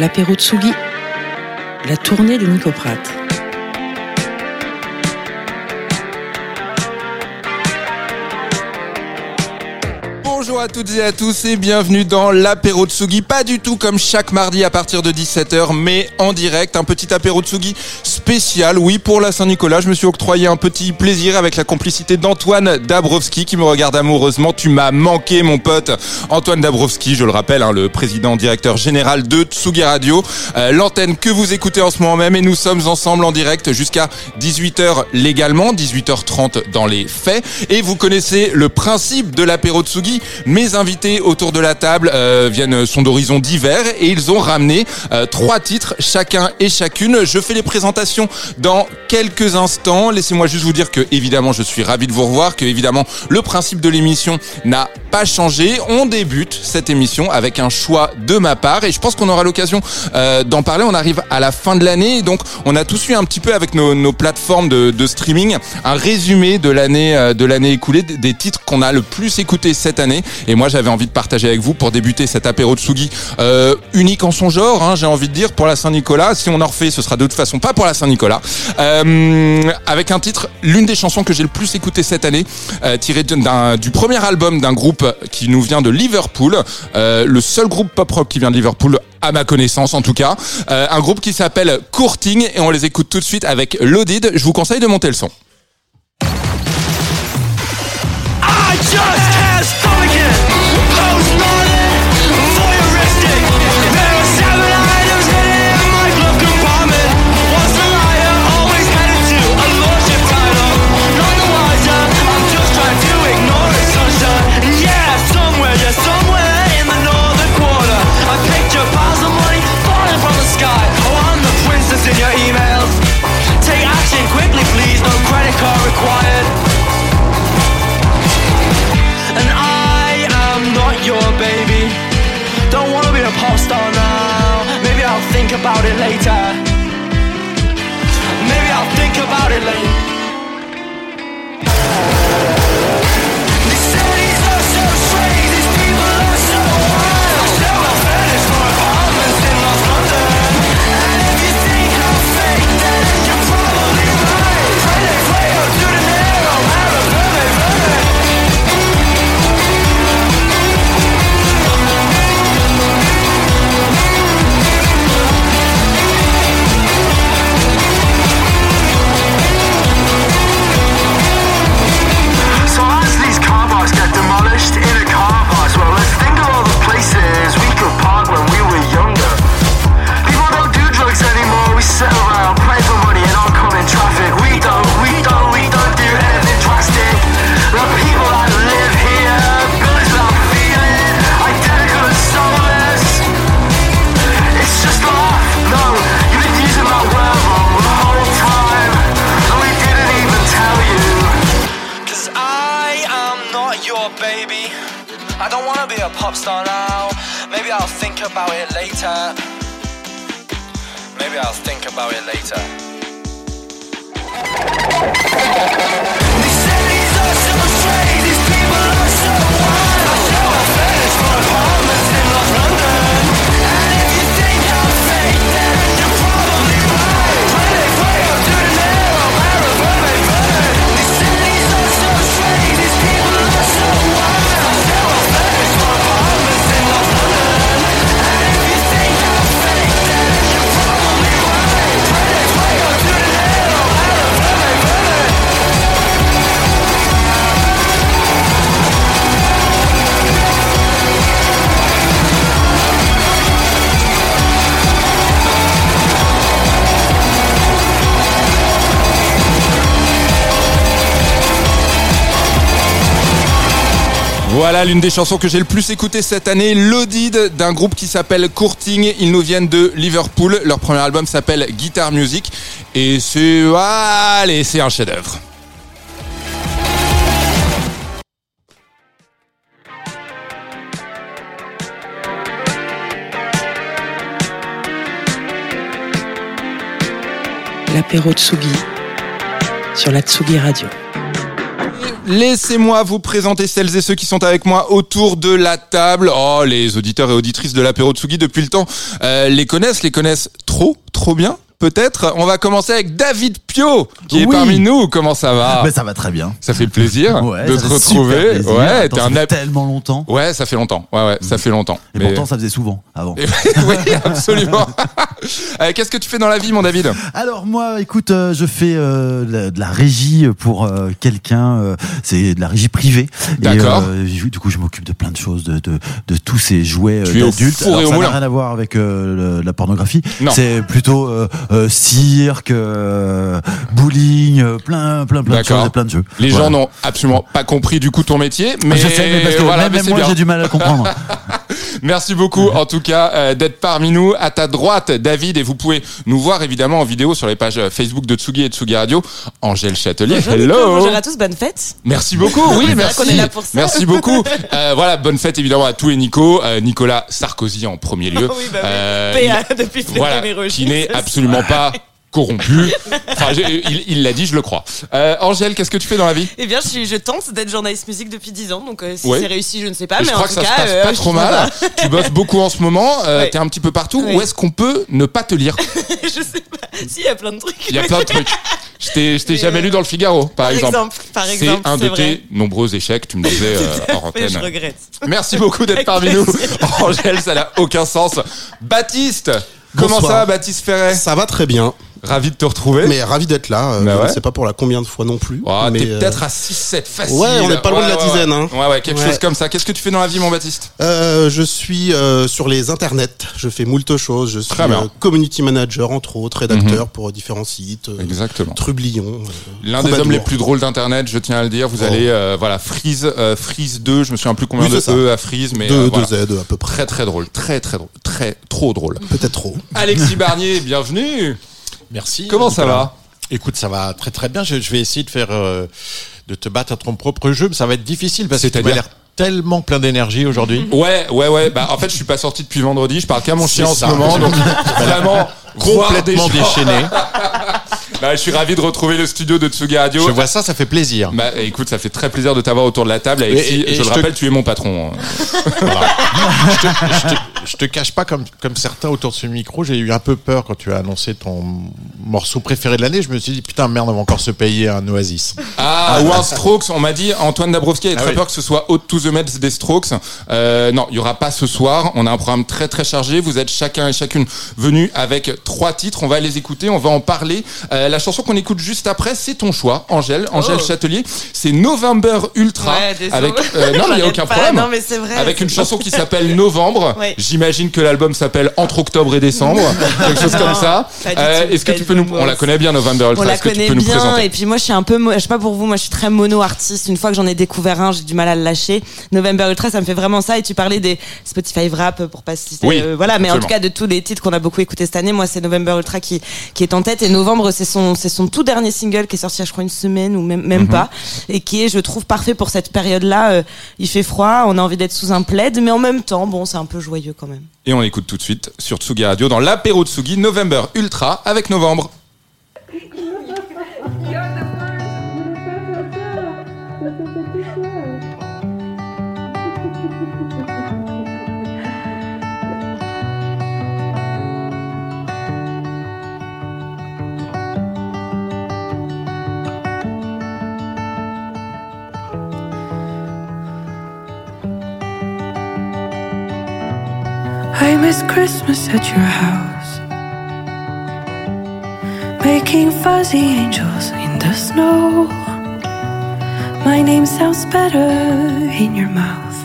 l'apéro Tsugi, la tournée de Nicoprate. Bonjour à toutes et à tous et bienvenue dans l'apéro Tsugi. Pas du tout comme chaque mardi à partir de 17h, mais en direct. Un petit apéro Tsugi spécial. Oui, pour la Saint-Nicolas, je me suis octroyé un petit plaisir avec la complicité d'Antoine Dabrowski qui me regarde amoureusement. Tu m'as manqué, mon pote. Antoine Dabrowski, je le rappelle, hein, le président directeur général de Tsugi Radio. Euh, L'antenne que vous écoutez en ce moment même et nous sommes ensemble en direct jusqu'à 18h légalement, 18h30 dans les faits. Et vous connaissez le principe de l'apéro Tsugi. Mes invités autour de la table euh, viennent sont d'horizons divers et ils ont ramené euh, trois titres chacun et chacune. Je fais les présentations dans quelques instants. Laissez-moi juste vous dire que évidemment je suis ravi de vous revoir, que évidemment le principe de l'émission n'a pas changé. On débute cette émission avec un choix de ma part et je pense qu'on aura l'occasion euh, d'en parler. On arrive à la fin de l'année donc on a tous eu un petit peu avec nos, plateformes de, streaming un résumé de l'année euh, de l'année écoulée des titres qu'on a le plus écouté cette année et moi j'avais envie de partager avec vous pour débuter cet apéro de Sugi euh, unique en son genre. Hein, J'ai envie de dire pour la Saint-Nicolas. Si on en refait, ce sera de toute façon pas pour la Saint-Nicolas. Euh, avec un titre, l'une des chansons que j'ai le plus écouté cette année, euh, tiré du premier album d'un groupe qui nous vient de Liverpool, euh, le seul groupe pop rock qui vient de Liverpool à ma connaissance en tout cas, euh, un groupe qui s'appelle Courting et on les écoute tout de suite avec Loaded. Je vous conseille de monter le son. Required. And I am not your baby. Don't wanna be a pop star now. Maybe I'll think about it later. Maybe I'll think about it later. L'une des chansons que j'ai le plus écoutées cette année, Loaded d'un groupe qui s'appelle Courting. Ils nous viennent de Liverpool. Leur premier album s'appelle Guitar Music et c'est allez, c'est un chef-d'œuvre. L'apéro Tsugi sur la Tsugi Radio. Laissez-moi vous présenter celles et ceux qui sont avec moi autour de la table. Oh, les auditeurs et auditrices de l'apéro Tsugi depuis le temps euh, les connaissent, les connaissent trop, trop bien. Peut-être. On va commencer avec David Pio, qui est parmi nous. Comment ça va Mais ça va très bien. Ça fait plaisir Ouais, de ça te retrouver. plaisir. Ouais, Attends, ça fait tellement longtemps. Ouais, ça fait longtemps. Ouais, ouais, ça fait longtemps. Et Mais- pourtant, ça faisait souvent avant. Oui, absolument. Euh, Qu'est-ce que tu fais dans la vie, mon David? Alors moi, écoute, euh, je fais euh, la- de la régie pour euh, quelqu'un. euh, c'est de la régie privée. Et, D'accord. euh, je- du coup, je m'occupe de plein de choses, de, de, de tous ces jouets euh, Tu es au d'adultes. four et Alors, au ça n'a rien à voir avec euh, le- la pornographie. Non. C'est plutôt euh, euh, cirque, euh, bowling, euh, plein, plein, plein de D'accord. choses, et plein de jeux. Les Voilà. gens n'ont absolument pas compris du coup ton métier, mais je sais, mais parce que voilà, même, mais même c'est moi, bien. j'ai du mal à comprendre. Merci beaucoup en tout cas euh, d'être parmi nous. À ta droite, David, et vous pouvez nous voir évidemment en vidéo sur les pages euh, Facebook de Tsugi et Tsugi Radio. Angèle Châtelier, Bonjour, Nico, hello. bonjour à tous, bonne fête. Merci beaucoup, oui, merci. est là pour ça. Merci beaucoup. Euh, voilà, bonne fête évidemment à tous les Nico. Euh, Nicolas Sarkozy en premier lieu. Oui, bah oui. Euh, PA depuis voilà, qui n'est absolument pas corrompu. Enfin, il il l'a dit, je le crois. Euh, Angèle, qu'est-ce que tu fais dans la vie? Eh bien, je, tente d'être journaliste musique depuis 10 ans, donc euh, si Ouais. c'est réussi, je ne sais pas, Et mais je en crois tout que ça cas, se passe euh, pas trop mal. tu bosses beaucoup en ce moment. Euh, Ouais. T'es un petit peu partout. Ouais. Où est-ce qu'on peut ne pas te lire? Je sais pas. Si, il y a plein de trucs. Il y a plein de trucs. Je t'ai je t'ai Mais, jamais lu dans le Figaro, par, Par exemple. exemple, par C'est un de vrai. tes nombreux échecs, tu me disais euh, hors Mais je antenne. regrette. Merci beaucoup d'être parmi nous. Angèle, ça n'a aucun sens. Baptiste Comment Bonsoir. ça va, Baptiste Ferret? Ça va très bien, Ravi de te retrouver. mais ravi d'être là. euh, Bah je ouais. ne sais pas pour la combien de fois non plus. Oh, mais, T'es euh, peut-être à 6-7 facile. Ouais, on est pas loin de la Ouais, dizaine, Ouais, hein. ouais, ouais, quelque chose comme ça. Qu'est-ce que tu fais dans la vie, mon Baptiste? Euh, je suis euh, sur les internets, je fais moult choses. Je suis. Mhm. community manager, entre autres, rédacteur pour différents sites. Exactement. Trublion. L'un des hommes les plus drôles d'internet, je tiens à le dire. Vous Oh. allez, voilà, Freeze, Freeze 2, je me souviens plus combien Oui, de ça. E à Freeze, mais Deux, euh, deux voilà. Z à peu près. très très drôle, très très drôle, très trop drôle. Peut-être trop. Alexis Barnier, bienvenue. Merci. Comment ça va Écoute, ça va très très bien. Je, je vais essayer de faire euh, de te battre à ton propre jeu, mais ça va être difficile parce que tu as l'air tellement plein d'énergie aujourd'hui. Ouais, ouais, ouais. Bah, en fait, je suis pas sorti depuis vendredi. Je parle qu'à mon chien en ce moment, donc vraiment Complètement déchaîné. Bah, je suis ravi de retrouver le studio de Tsugi Radio. Je vois ça, ça fait plaisir. Bah, écoute, ça fait très plaisir de t'avoir autour de la table. Alexis, Et- et- et je le je te- rappelle, tu es mon patron. je, te, je te- je te cache pas comme comme certains autour de ce micro, j'ai eu un peu peur quand tu as annoncé ton morceau préféré de l'année. Je me suis dit putain merde, on va encore se payer un Oasis. Ah, ou un Strokes. On m'a dit, Antoine Dabrowski a Ah très oui. peur que ce soit Out to the Mets des Strokes. Euh, non, il y aura pas ce soir. On a un programme très très chargé. Vous êtes chacun et chacune venus avec trois titres. On va les écouter, on va en parler. Euh, la chanson qu'on écoute juste après, c'est ton choix, Angèle, Angèle Oh. Châtelier. C'est November Ultra. Ouais, avec, euh, non, mais il y a aucun pas. problème. Non, mais c'est vrai. Avec une chanson qui s'appelle Novembre. Ouais. J'imagine que l'album s'appelle Entre octobre et décembre. Quelque chose Non, comme ça. du Euh. Est-ce que tu peux nous, on la connaît bien November Ultra. On la Est-ce que tu connaît peux nous bien présenter et puis moi je suis un peu je sais pas pour vous moi je suis très mono artiste une fois que j'en ai découvert un j'ai du mal à le lâcher November Ultra ça me fait vraiment ça et tu parlais des Spotify Rap pour pas citer Oui, euh, voilà mais en tout cas de tous les titres qu'on a beaucoup écouté cette année moi c'est November Ultra qui qui est en tête et Novembre c'est son c'est son tout dernier single qui est sorti je crois une semaine ou même Mhm. même pas et qui est je trouve parfait pour cette période là il fait froid on a envie d'être sous un plaid mais en même temps bon c'est un peu joyeux quand même Et on écoute tout de suite sur Tsugi Radio dans l'apéro Tsugi November Ultra avec Novembre. I miss Christmas at your house. Making fuzzy angels in the snow. My name sounds better in your mouth.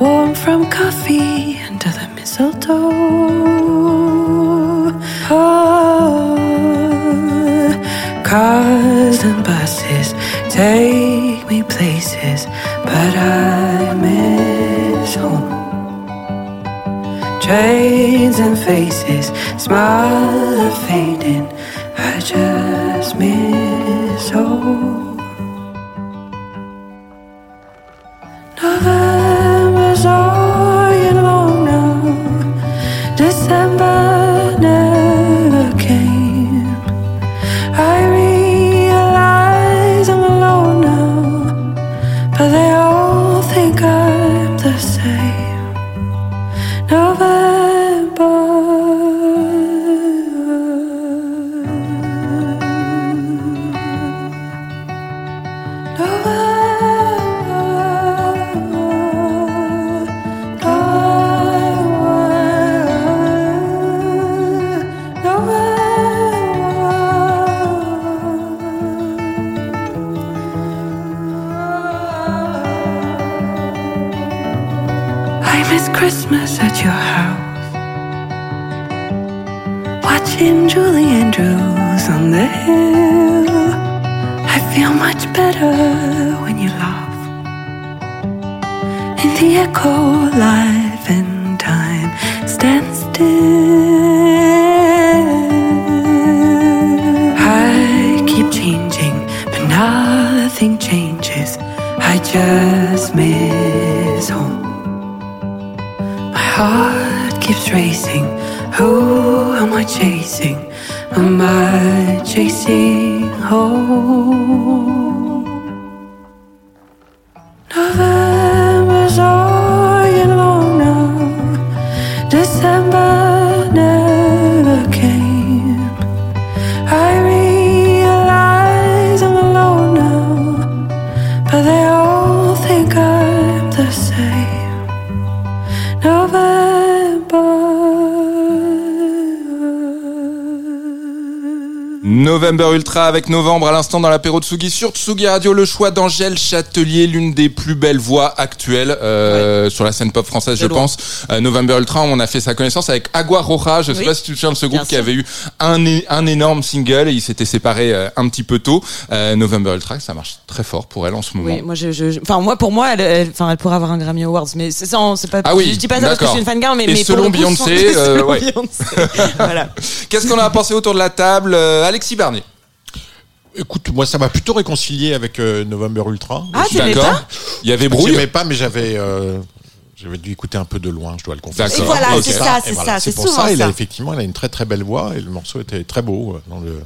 Warm from coffee under the mistletoe. Oh, cars and buses take me places, but I miss home trains and faces, smile are fading. I just miss home. November's all I feel much better when you laugh. In the echo, life and time stand still. I keep changing, but nothing changes. I just miss home. My heart keeps racing. Who am I chasing? Am I chasing home? November. Ultra avec Novembre à l'instant dans l'apéro Tsugi sur Tsugi Radio, le choix d'Angèle Châtelier, l'une des plus belles voix actuelles euh, sur la scène pop française, je loin. pense. Euh, November Ultra, on a fait sa connaissance avec Agua Roja. Je sais Oui. pas si tu te souviens de ce groupe Bien qui sûr. avait eu un, un énorme single et ils s'étaient séparés euh, un petit peu tôt. Euh, November Ultra, ça marche très fort pour elle en ce moment. Oui, moi, je, je- je- enfin, moi, pour moi, elle, elle, enfin, elle pourrait avoir un Grammy Awards, mais c'est ça, c'est pas. Ah oui, je dis pas ça parce que je suis une fan mais, Et mais selon Beyoncé, euh, ouais. Beyoncé. voilà. Qu'est-ce qu'on a pensé autour de la table Euh, Alexis Bernier. Écoute, moi, ça m'a plutôt réconcilié avec euh, November Ultra. Ah, tu aimais D'accord. pas Il y avait Je brouille. n'aimais pas, mais j'avais. euh, j'avais dû écouter un peu de loin, je dois le confesser. D'accord. Et voilà, Ok. c'est ça, c'est ça, c'est pour souvent ça. Il a ça. effectivement, il a une très très belle voix et le morceau était très beau euh, dans le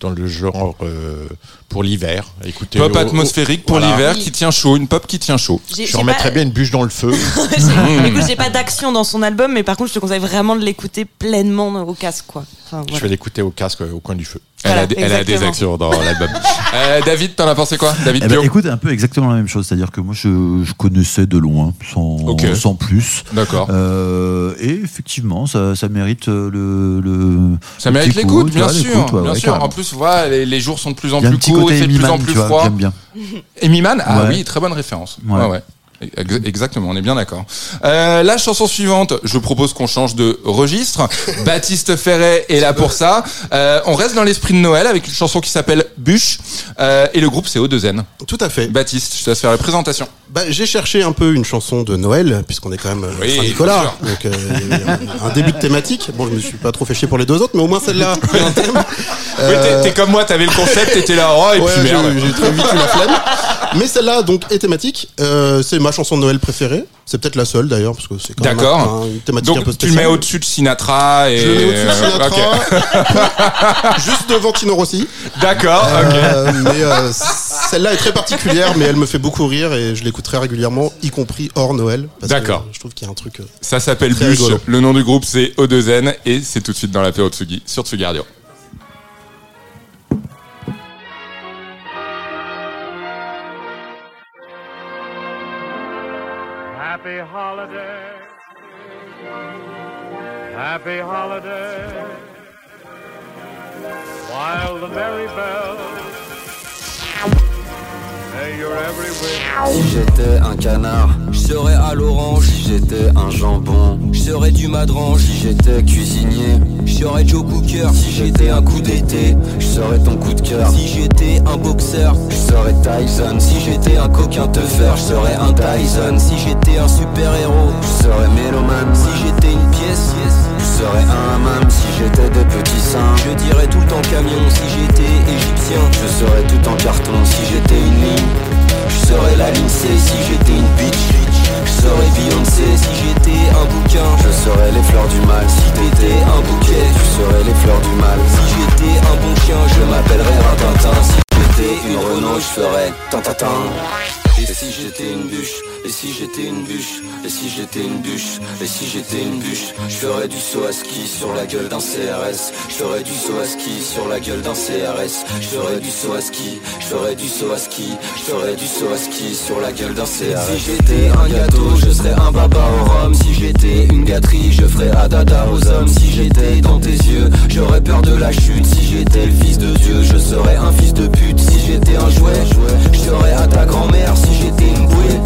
dans le genre euh, pour l'hiver. Écoutez, Pop atmosphérique pour voilà. l'hiver Oui. qui tient chaud, une pop qui tient chaud. Je remettrais pas- bien une bûche dans le feu. j'ai- Écoute, j'ai pas d'action dans son album, mais par contre, je te conseille vraiment de l'écouter pleinement au casque, quoi. Enfin, Je vais l'écouter au casque, euh, au coin du feu. Elle, a, des- elle a des exactement. actions dans l'album. Euh, David, t'en as pensé quoi David Eh ben, écoute, un peu exactement la même chose. C'est-à-dire que moi, je, je connaissais de loin, sans, plus. D'accord. Euh, et effectivement, ça, ça mérite le. le Ça mérite l'écoute, bien sûr. bien ouais, sûr. En plus, voilà, les, les jours sont de plus en plus courts, il fait de plus en plus tu vois, froid. J'aime bien. Amy Man Ah Ouais. oui, très bonne référence. Ouais, Ouais. Exactement, on est bien d'accord. Euh, la chanson suivante, je propose qu'on change de registre. Baptiste Ferret est là pour ça. Euh, on reste dans l'esprit de Noël avec une chanson qui s'appelle Bûche. Euh, et le groupe, c'est O2N. Tout à fait. Baptiste, je te laisse faire la présentation. Bah, j'ai cherché un peu une chanson de Noël, puisqu'on est quand même euh, Oui, Saint-Nicolas. Donc, euh, un, un début de thématique. Bon, je me suis pas trop fait chier pour les deux autres, mais au moins celle-là. Oui, t'es- t'es comme moi, t'avais le concept, t'étais là, oh, et Ouais, puis merde. j'ai j'ai très vite eu la flemme. Mais celle-là, donc, est thématique. Euh, c'est ma chanson de Noël préférée. C'est peut-être la seule d'ailleurs, parce que c'est quand même un- un- une thématique un peu Donc tu le spéciale. mets au-dessus de Sinatra et. Je le mets au-dessus de euh, Sinatra, ok. juste devant Tino Rossi. D'accord, ok. Euh, mais euh, celle-là est très particulière, mais elle me fait beaucoup rire et je l'écoute très régulièrement, y compris hors Noël. parce que D'accord. Je trouve qu'il y a un truc. euh, Ça s'appelle Très Bûche. rigolo. Le nom du groupe c'est O2N et c'est tout de suite dans l'apéro Tsugi sur Tsugi Radio. Happy holiday. While the merry bells say you're. Si j'étais un canard, je serais à l'orange. Si j'étais un jambon, je serais du madrange. Si j'étais cuisinier, je serais Joe Cooker. Si j'étais un coup d'été, je serais ton coup de cœur. Si j'étais un boxeur, je serais Tyson. Si j'étais un coquin teufeur, je serais un Tyson. Si j'étais un super héros, je serais Méloman. Si j'étais une pièce, je serais un hammam. Si j'étais des petits seins, je dirais tout le temps camion. Si j'étais égyptien, je serais tout en carton. Si j'étais une ligne, je serais la ligne C si j'étais une bitch Je serais Beyoncé si j'étais un bouquin Je serais les fleurs du mal Si t'étais un bouquet Tu serais les fleurs du mal Si j'étais un bon chien Je m'appellerais Rintintin Si j'étais une Renault Je ferais Tintatin Et si j'étais une bûche? Et si j'étais une bûche? Et si j'étais une bûche? Et si j'étais une bûche? Je ferais du saut à ski sur la gueule d'un CRS Je ferais du saut à ski sur la gueule d'un CRS Je ferais du saut à ski. Je ferais du saut à ski. Je ferais du saut à ski sur la gueule d'un CRS Si j'étais un gâteau je serais un baba au rhum. Si j'étais une gâterie je ferais adada aux hommes. Si j'étais dans tes yeux j'aurais peur de la chute. Si j'étais le fils de Dieu je serais un fils de pute si j'étais un jouet. J'serais à ta grand-mère si j'étais une bouée.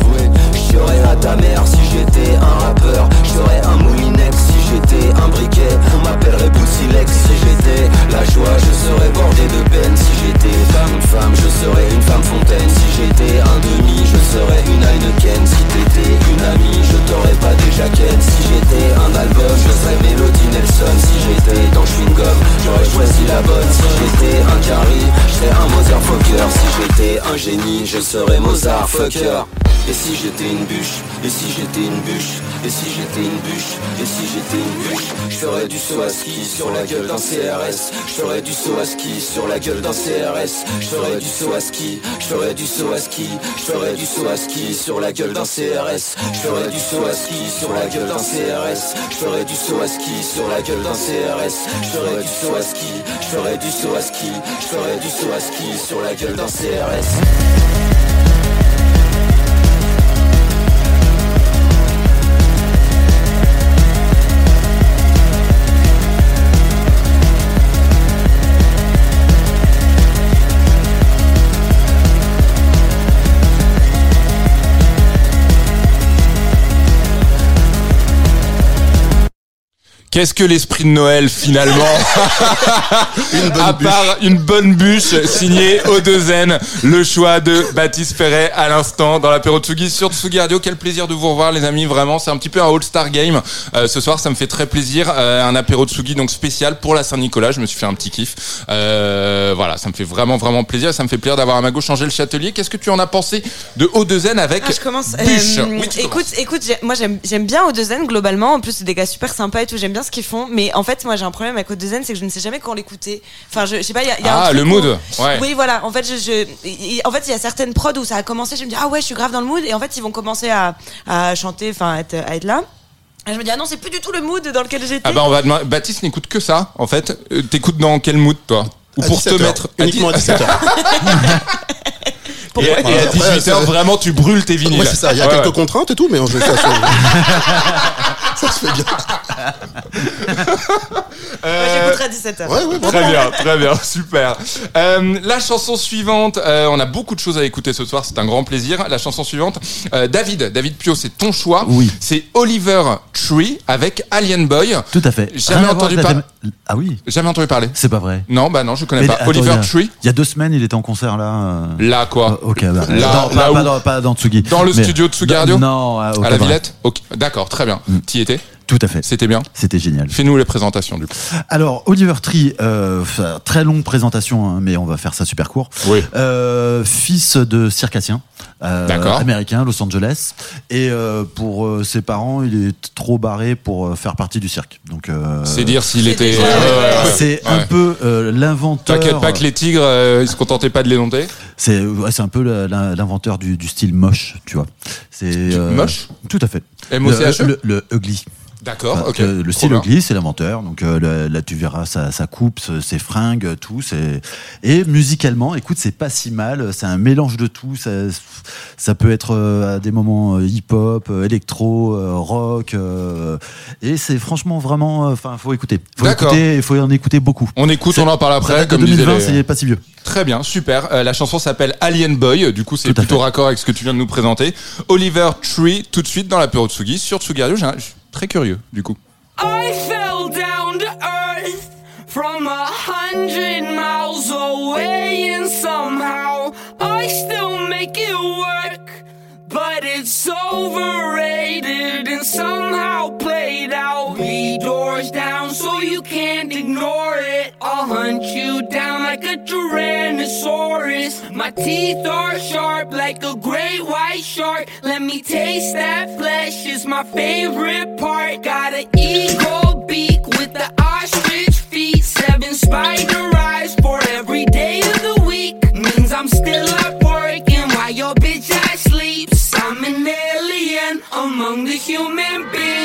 J'serais à ta mère si j'étais un rappeur. J'serais un moulinex si j'étais un briquet, On m'appellerait Boussilex si j'étais La joie. Je serais bordé de peine. Si j'étais femme, femme, je serais une femme fontaine. Si j'étais un demi, je serais une Heineken. Si t'étais une amie, je t'aurais pas déjà ken Si j'étais un album, je serais Melody Nelson. Si j'étais dans Chewing Gum, j'aurais choisi la bonne. Si j'étais un carry, je serais un Mozart Fucker. Si j'étais un génie, je serais Mozart Fucker. Et si j'étais une bûche, et si j'étais une bûche, et si j'étais une bûche, et si j'étais une bûche je ferais du saut à ski sur la gueule d'un CRS, je ferais du saut à ski sur la gueule d'un CRS, je ferais du saut à ski, je ferais du saut à ski, je ferais du saut à ski sur la gueule d'un CRS, je ferais du saut à ski sur la gueule d'un CRS, je ferais du saut à ski sur la gueule d'un CRS, je ferais du saut à ski, je ferais du saut à ski, du saut à ski sur la gueule d'un CRS. Qu'est-ce que l'esprit de Noël finalement À part une bonne bûche signée O2N, le choix de Baptiste Perret à l'instant dans l'apéro Tsugi sur Tsugi Radio. Quel plaisir de vous revoir les amis, vraiment c'est un petit peu un All-Star Game. Euh, ce soir ça me fait très plaisir, Euh, un apéro Tsugi donc spécial pour la Saint-Nicolas, je me suis fait un petit kiff. Euh, voilà, ça me fait vraiment vraiment plaisir, ça me fait plaisir d'avoir à ma gauche Angèle Châtelier. Qu'est-ce que tu en as pensé de O2N avec Ah, je commence. bûche Euh, Oui, tu écoute, commences. écoute, moi j'aime j'aime bien O2N globalement. En plus, c'est des gars super sympas et tout. J'aime bien ce qu'ils font. Mais en fait, moi j'ai un problème avec O2N, c'est que je ne sais jamais quand l'écouter. Enfin, je, je sais pas, il y a, y a un Ah, truc le où- mood, ouais. Oui, voilà. En fait, je, je- il- en fait, il y a certaines prods où ça a commencé. Je me dis ah ouais, je suis grave dans le mood. Et en fait, ils vont commencer à, à chanter, enfin, à être, à être là. Et je me dis ah non, c'est plus du tout le mood dans lequel j'étais. Ah bah on va demander- Baptiste n'écoute que ça en fait. Euh, T'écoutes dans quel mood toi? Ou À pour te 17 heures. mettre Uniquement à 17 Et, et à Après, 18h ça- vraiment tu brûles tes vinyles. Ouais, c'est ça. Il y a Ouais, quelques ouais. contraintes et tout, mais en fait, ça, se- ça se fait bien. Ouais, j'écouterai à 17h. Ouais, ouais, Très bien, très bien, super. Euh, la chanson suivante, euh, on a beaucoup de choses à écouter ce soir, c'est un grand plaisir. La chanson suivante, euh, David, David Pio, c'est ton choix. Oui. C'est Oliver Tree avec Alien Boy. Tout à fait. Jamais Rien à entendu voir avec par- la thém- Ah oui, Jamais entendu parler. c'est pas vrai. Non, bah non, je connais Mais pas. attends, Oliver a- Tree. Il y a deux semaines, il était en concert là. euh, Là quoi euh, Ok, bah, Là- dans- là pas, où pas dans, pas dans Tsugi. Dans le Mais- studio de Tsugi Radio Non, à, À la. Villette Ok, D'accord, très bien. Mm. T'y étais Tout à fait. C'était bien C'était génial. Fais-nous les présentations du coup. Alors, Oliver Tree, euh, très longue présentation, hein, mais on va faire ça super court. Oui. Euh, fils de circassien, euh, D'accord. américain, Los Angeles. Et euh, pour euh, ses parents, il est trop barré pour euh, faire partie du cirque. Donc, euh, C'est dire s'il était. ouais, c'est Ouais. un peu euh, l'inventeur. T'inquiète pas que les tigres, euh, ils se contentaient pas de les dompter. C'est ouais, c'est un peu l'inventeur du, du style moche, tu vois. C'est euh, moche? Tout à fait. M.O.C.H.E? Le, le, le ugly. D'accord, Enfin, ok. que le bien. ugly, c'est l'inventeur. Donc euh, là, tu verras sa, sa coupe, ses fringues, tout. Et musicalement, écoute, c'est pas si mal. C'est un mélange de tout. Ça, ça peut être euh, à des moments euh, hip-hop, euh, électro, euh, rock. euh, et c'est franchement vraiment. Enfin, faut écouter. Faut D'accord. écouter. Il faut en écouter beaucoup. On écoute, on en parle après. Comme disaient 2020, les- c'est pas si vieux. Très bien, super. Euh, la chanson s'appelle Alien Boy. Du coup, c'est plutôt fait. raccord avec ce que tu viens de nous présenter. Oliver Tree, tout de suite dans l'apéro Tsugi sur Tsugi Radio. Très curieux, du coup. I fell down to earth from a hundred miles away, and somehow I still make it work. But it's overrated and somehow played out. Three doors down, so you can't ignore it. I'll hunt you down like a Tyrannosaurus. My teeth are sharp like a great white shark. Let me taste that flesh, is my favorite part. Got an eagle beak with the ostrich feet. Seven spider eyes for every day of the week. Means I'm still up working while your bitch ass sleeps. I'm an alien among the human beings.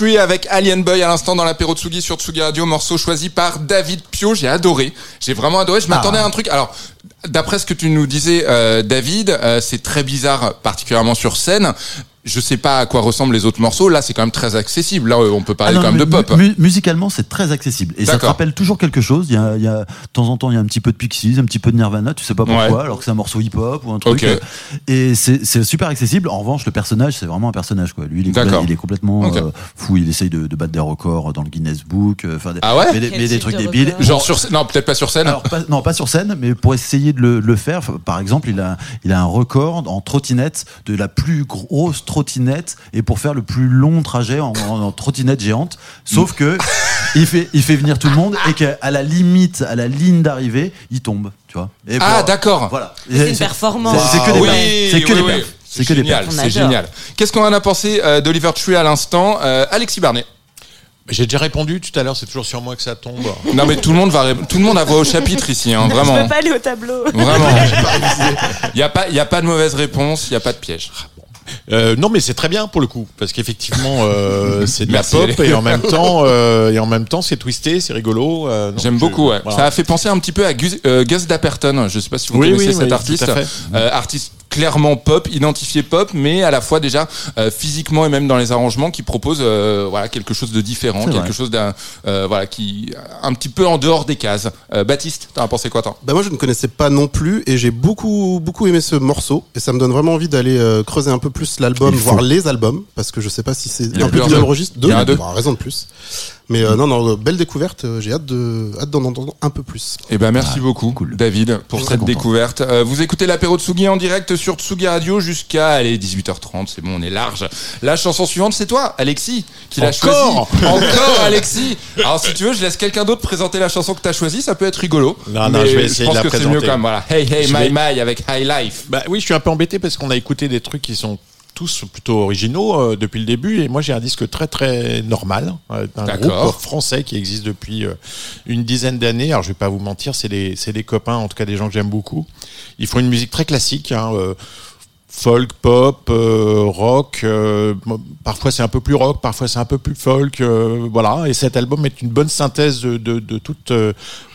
Oliver Tree avec Alien Boy à l'instant dans l'apéro Tsugi sur Tsugi Radio, morceau choisi par David Pio. J'ai adoré. J'ai vraiment adoré. Je m'attendais à un truc. Alors, d'après ce que tu nous disais, euh, David, euh, c'est très bizarre, particulièrement sur scène. Je sais pas à quoi ressemblent les autres morceaux. Là, c'est quand même très accessible. Là, euh, on peut parler Ah non, quand même de pop. mu- musicalement, c'est très accessible. Et ça te rappelle toujours quelque chose. Il y a, il y a, de temps en temps, il y a un petit peu de Pixies, un petit peu de Nirvana, tu sais pas pourquoi, Ouais. alors que c'est un morceau hip-hop ou un truc. Ok. Et c'est c'est super accessible. En revanche, le personnage, c'est vraiment un personnage, quoi. Lui, il est, il complètement euh, fou. Il essaye de, de battre des records dans le Guinness Book. euh, des- Ah ouais mais, des- mais trucs de débiles. Genre sur scène- non, peut-être pas sur scène. Alors, pas- non, pas sur scène, mais pour essayer de le, le faire, par exemple, il a, il a un record en trottinette de la plus grosse trottinette et pour faire le plus long trajet en, en- en trottinette géante. Sauf que il fait, il fait venir tout le monde et qu'à la limite, à la ligne d'arrivée, il tombe, tu vois. Et ah, pour- d'accord. Voilà. C'est une C'est- performance. c'est- que des oui, perfs. C'est que oui, des oui. C'est que des génial, perfs. c'est génial. Qu'est-ce qu'on en a pensé euh, d'Oliver Tree à l'instant Euh, Alexis Barnet. J'ai déjà répondu tout à l'heure, c'est toujours sur moi que ça tombe. Non mais tout le monde va ré- tout le monde a voix au chapitre ici hein, Je vraiment. peux pas aller au tableau. Vraiment. Il y a pas il y a pas de mauvaise réponse, il y a pas de piège. Euh, non, mais c'est très bien pour le coup, parce qu'effectivement, euh, c'est de la Merci, pop et en même temps, euh, et en même temps, c'est twisté, c'est rigolo. euh, J'aime je- beaucoup ouais. voilà. Ça a fait penser un petit peu à Gus, euh, Gus Dapperton, je sais pas si vous Oui, connaissez oui, cet oui, artiste. Euh, artiste clairement pop, identifié pop, mais à la fois déjà euh, physiquement et même dans les arrangements qui propose euh, voilà quelque chose de différent, quelque vrai. chose d'un euh, voilà qui un petit peu en dehors des cases. Euh, Baptiste, t'en as pensé quoi toi? Bah moi je ne connaissais pas non plus et j'ai beaucoup beaucoup aimé ce morceau et ça me donne vraiment envie d'aller euh, creuser un peu plus l'album, voir les albums parce que je sais pas si c'est y a un peu même deux. registre. Bah, raison de plus. Mais euh, non non belle découverte, euh, j'ai hâte de hâte d'en entendre un peu plus. Eh ben merci Ouais, beaucoup cool. David pour cette content. découverte. Euh, vous écoutez l'apéro Tsugi en direct sur Tsugi Radio jusqu'à allez 18h30, c'est bon, on est large. La chanson suivante c'est toi Alexis qui l'a choisi. Encore Encore Alexis. Alors si tu veux, je laisse quelqu'un d'autre présenter la chanson que t'as choisie, ça peut être rigolo. Non, non, je vais essayer pense de la que c'est présenter. mieux quand même voilà. Hey hey Je my vais- my avec High Life. Bah oui, je suis un peu embêté parce qu'on a écouté des trucs qui sont tous plutôt originaux euh, depuis le début et moi j'ai un disque très très normal euh, d'un groupe français qui existe depuis euh, une dizaine d'années. Alors je vais pas vous mentir, c'est des des copains, en tout cas des gens que j'aime beaucoup. Ils font une musique très classique. Hein, folk, pop, euh, rock. euh, parfois c'est un peu plus rock, parfois c'est un peu plus folk. euh, voilà. Et cet album est une bonne synthèse de, de, de tout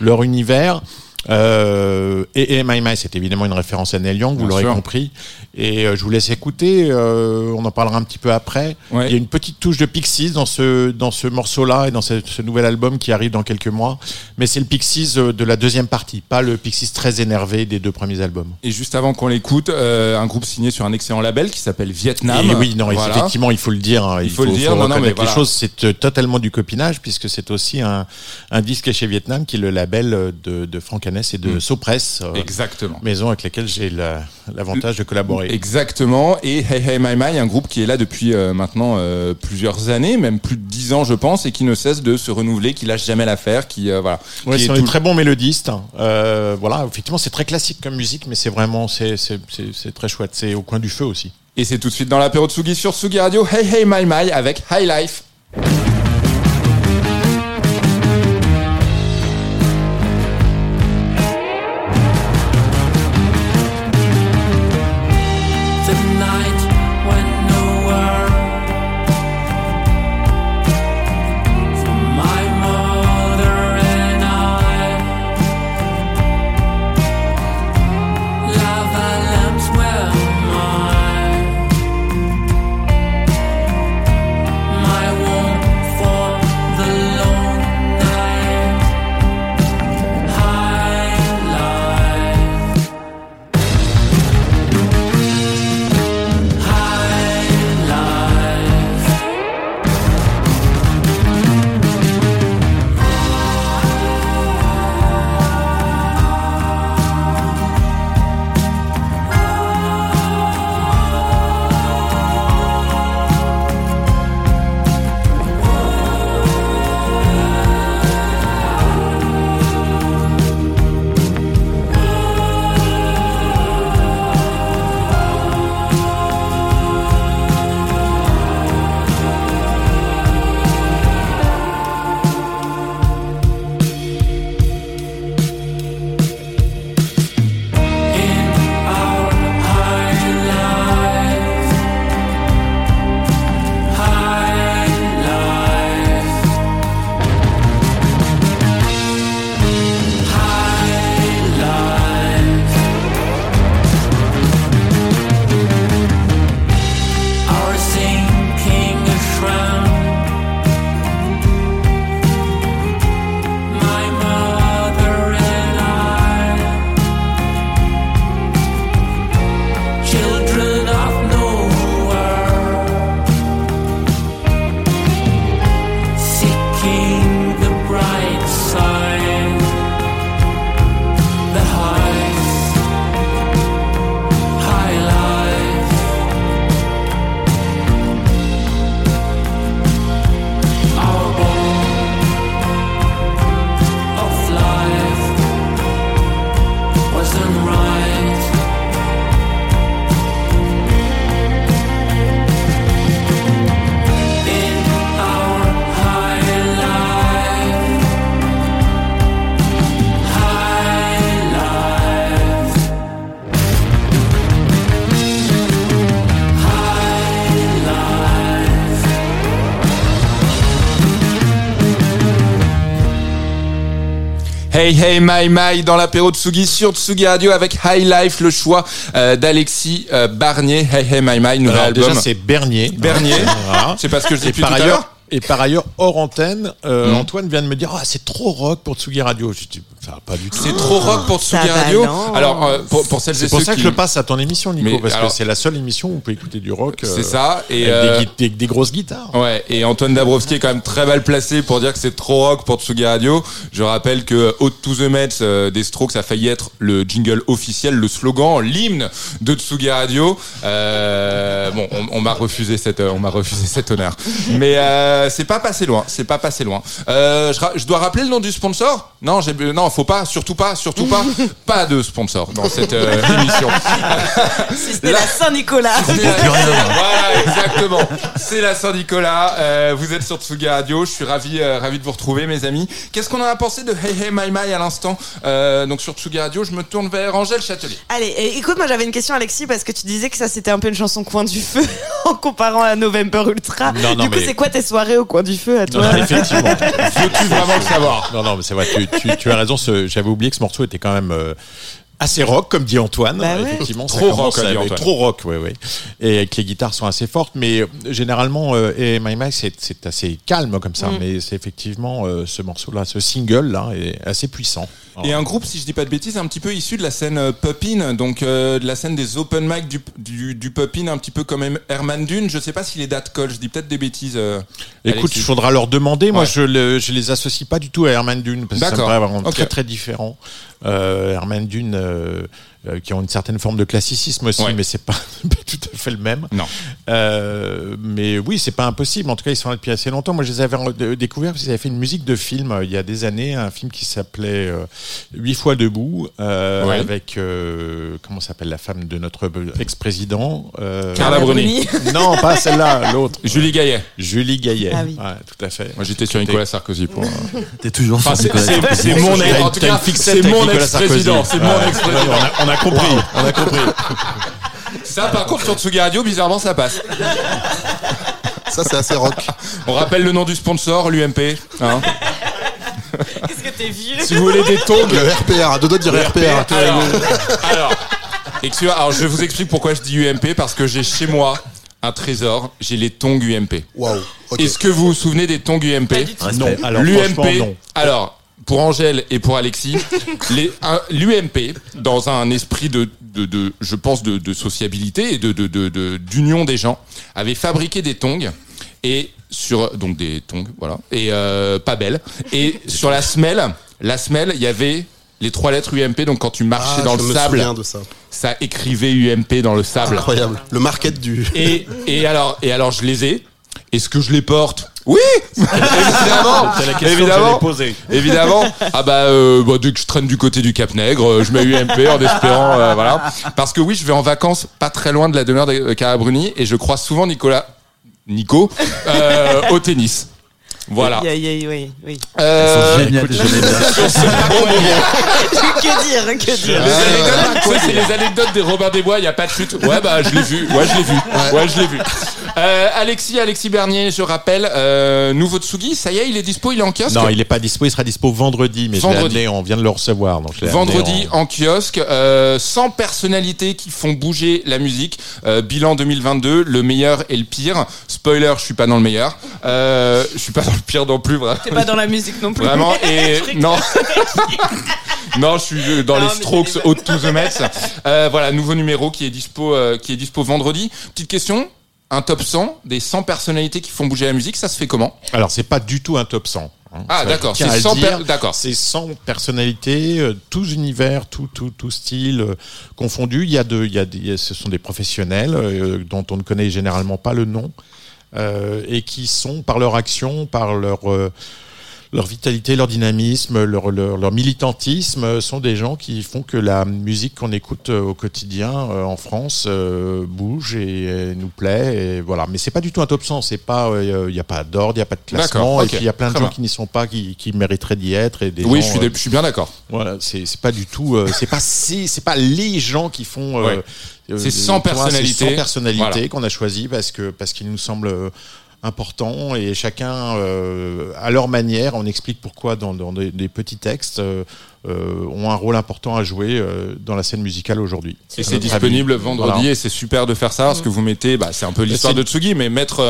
leur univers. Et, et My My, c'est évidemment une référence à Neil Young, vous l'aurez compris. Et euh, je vous laisse écouter. euh, on en parlera un petit peu après. Ouais. Il y a une petite touche de Pixies dans ce dans ce morceau-là et dans ce, ce nouvel album qui arrive dans quelques mois. Mais c'est le Pixies euh, de la deuxième partie, pas le Pixies très énervé des deux premiers albums. Et juste avant qu'on l'écoute, euh, un groupe signé sur un excellent label qui s'appelle Vietnam. Et oui, non, Voilà. effectivement, il faut le dire. hein, Il faut le dire, non, non, reconnaître mais les choses, c'est euh, totalement du copinage puisque c'est aussi un, un disque chez Vietnam qui est le label de, de Franck Hanès et de Mm. Sopress, euh, Exactement. maison avec laquelle j'ai la- l'avantage de collaborer. Exactement. Et Hey Hey My My, un groupe qui est là depuis euh, maintenant euh, plusieurs années, même plus de dix ans, je pense, et qui ne cesse de se renouveler, qui lâche jamais l'affaire, qui euh, voilà. Ouais, c'est tout- très bons mélodistes. hein. Euh, voilà, effectivement, c'est très classique comme musique, mais c'est vraiment, c'est, c'est, c'est, c'est très chouette. C'est au coin du feu aussi. Et c'est tout de suite dans l'apéro de Sugi sur Sugi Radio. Hey Hey My My avec High Life. Hey Hey My My dans l'apéro Tsugi sur Tsugi Radio avec High Life, le choix euh, d'Alexis euh, Barnier. Hey Hey My My, nouvel Alors, album. déjà, c'est Bernier. Bernier. C'est parce que je depuis par tout ailleurs, et par ailleurs, hors antenne, euh, Mm. Antoine vient de me dire, ah, c'est trop rock pour Tsugi Radio. Je dis, pas du tout. C'est trop rock pour Tsugi Radio. Alors euh, pour, pour celles et C'est pour ceux ça que qui- je le passe à ton émission, Nico, Mais parce alors- que c'est la seule émission où on peut écouter du rock. euh, C'est ça. Et avec euh, des, gui- des- des grosses guitares. Ouais, et Antoine Dabrowski est quand même très mal placé pour dire que c'est trop rock pour Tsugi Radio. Je rappelle que Out to the Mets euh, des Strokes a failli être le jingle officiel, le slogan, l'hymne de Tsugi Radio. Euh, bon, on, on m'a refusé cette, euh, on m'a refusé cet honneur. Mais euh, c'est pas passé loin, c'est pas passé loin. Euh, je, ra- je dois rappeler le nom du sponsor? Non, j'ai, non, faut pas, surtout pas, surtout pas, pas de sponsor dans cette euh, émission. Si c'était la Saint-Nicolas. voilà, exactement. C'est la Saint-Nicolas. Euh, vous êtes sur Tsugi Radio. Je suis ravi, euh, ravi de vous retrouver, mes amis. Qu'est-ce qu'on en a pensé de Hey Hey My My à l'instant Euh, Donc sur Tsugi Radio, je me tourne vers Angèle Châtelier. Allez, écoute, moi j'avais une question, Alexis, parce que tu disais que ça c'était un peu une chanson coin du feu en comparant à November Ultra. Non, non, du coup, mais- c'est quoi tes soirées au coin du feu à Non, toi non, effectivement. Veux-tu vraiment le savoir? Non, non, mais c'est vrai, tu, tu- tu as raison. ce- J'avais oublié que ce morceau était quand même euh, assez rock, comme dit Antoine. Bah ouais. Effectivement, Trop rock, avec- Antoine. Trop rock, oui, oui. Et que les guitares sont assez fortes, mais euh, généralement, euh, et My My, c'est c'est assez calme comme ça. Mm. Mais c'est effectivement euh, ce morceau-là, ce single-là, est assez puissant. Et un groupe, si je dis pas de bêtises, un petit peu issu de la scène euh, pop-in, donc euh, de la scène des open mic du, du, du pop-in, un petit peu comme Herman Dune. Je sais pas si les dates collent, je dis peut-être des bêtises. euh, Écoute, il faudra leur demander. Moi, Ouais. je, le- je les associe pas du tout à Herman Dune parce que ça me D'accord. paraît vraiment très très différent. Euh, Herman Dune, euh, qui ont une certaine forme de classicisme aussi, Ouais. mais c'est pas, pas tout à fait le même. Non. Euh, mais oui, c'est pas impossible. En tout cas, ils sont là depuis assez longtemps. Moi, je les avais découverts parce qu'ils avaient fait une musique de film euh, il y a des années, un film qui s'appelait euh, Huit fois debout, euh, Ouais. avec euh, comment s'appelle la femme de notre ex-président euh, Carla Bruni. Non, pas celle-là, l'autre. Julie Gaillet. Julie Gaillet. Ah oui. Ouais, tout à fait. Moi, j'étais sur Nicolas Sarkozy pour. euh, T'es toujours Enfin, sur c'est- Nicolas Sarkozy. c'est mon ex-président. C'est mon ex-président. On a, compris. On a compris. Ça, par contre, sur Tsugi Radio, bizarrement, ça passe. Ça, c'est assez rock. On rappelle le nom du sponsor, l'UMP. Hein. Qu'est-ce que t'es vieux si vous voulez des tongs, Le RPR, à deux doigts de dire RPR. alors, alors, excusez alors, je vous explique pourquoi je dis UMP parce que j'ai chez moi un trésor. J'ai les tongs UMP. Waouh. Est-ce que vous vous souvenez des tongs UMP Respect. Non. Alors, franchement, L'UMP. non. Alors, pour Angèle et pour Alexis, l'UMP, dans un esprit de, de, de- je pense, de, de sociabilité et de, de, de- de- d'union des gens, avait fabriqué des tongs et sur donc des tongs, voilà, et euh, pas belles. Et sur la semelle, la semelle, il y avait les trois lettres UMP. Donc quand tu marchais Ah, dans je le me sable, de ça. ça écrivait UMP dans le sable. Incroyable. Le market du. Et, et alors, et alors, je les ai. Est-ce que je les porte Oui, évidemment, C'est la question évidemment, que évidemment. Ah bah, euh, bah, dès que je traîne du côté du Cap Nègre, euh, je mets UMP en espérant, euh, voilà. Parce que oui, je vais en vacances pas très loin de la demeure de Carabruni et je croise souvent Nicolas, Nico, euh, au tennis. Voilà. Aïe, aïe, aïe, oui, oui. Euh, écoute, ce bon moment. que dire, que dire Les sais, c'est les anecdotes des Robin des Bois, il n'y a pas de chute. Ouais, bah, je l'ai vu. Ouais, je l'ai vu. Ouais, je l'ai vu. Euh, Alexis, Alexis Bernier, je rappelle, euh, nouveau Tsugi, ça y est, il est dispo, il est en kiosque Non, il est pas dispo. Il sera dispo vendredi, mais je Vendredi. amené, on vient de le recevoir. Donc je Vendredi amené en- en, kiosque, euh, 100 personnalités qui font bouger la musique. Euh, bilan 2022, le meilleur et le pire. Spoiler, je suis pas dans le meilleur. Euh, je suis pas dans le pire non plus, vraiment. T'es pas dans la musique non plus. Vraiment, et non. non, je suis euh, dans Non, les Strokes Out to the Mets. Euh, voilà, nouveau numéro qui est dispo, euh, qui est dispo vendredi. Petite question. Un top 100 des 100 personnalités qui font bouger la musique, ça se fait comment? Alors c'est pas du tout un top 100. hein. Ah, d'accord, c'est à le 100 dire. per- d'accord. C'est 100 personnalités, euh, tous univers, tout tout tout style euh. Il y a de, il y a des, ce sont des professionnels euh, dont on ne connaît généralement pas le nom et qui sont par leur action, par leur euh, leur vitalité, leur dynamisme, leur, leur, leur militantisme sont des gens qui font que la musique qu'on écoute euh, au quotidien euh, en France euh, bouge et, euh, nous plaît. Et voilà. Mais c'est pas du tout un top 100. C'est pas, il n'y a pas d'ordre, il n'y a pas de classement. Et puis il y a plein de très gens bien. qui n'y sont pas, qui, qui mériteraient d'y être. Et des Oui, gens, je suis, je suis bien d'accord. voilà, c'est pas du tout, euh, c'est pas c'est c'est pas les gens qui font. euh, Ouais. euh, C'est 100 tu vois, c'est personnalités. 100 personnalités Voilà. qu'on a choisi parce que parce qu'il nous semble euh, important et chacun euh, à leur manière on explique pourquoi dans, dans des, petits textes euh, euh, ont un rôle important à jouer euh, dans la scène musicale aujourd'hui. Et c'est disponible avis. vendredi Voilà. et c'est super de faire ça parce que vous mettez, bah, c'est un peu l'histoire de Tsugi, mais mettre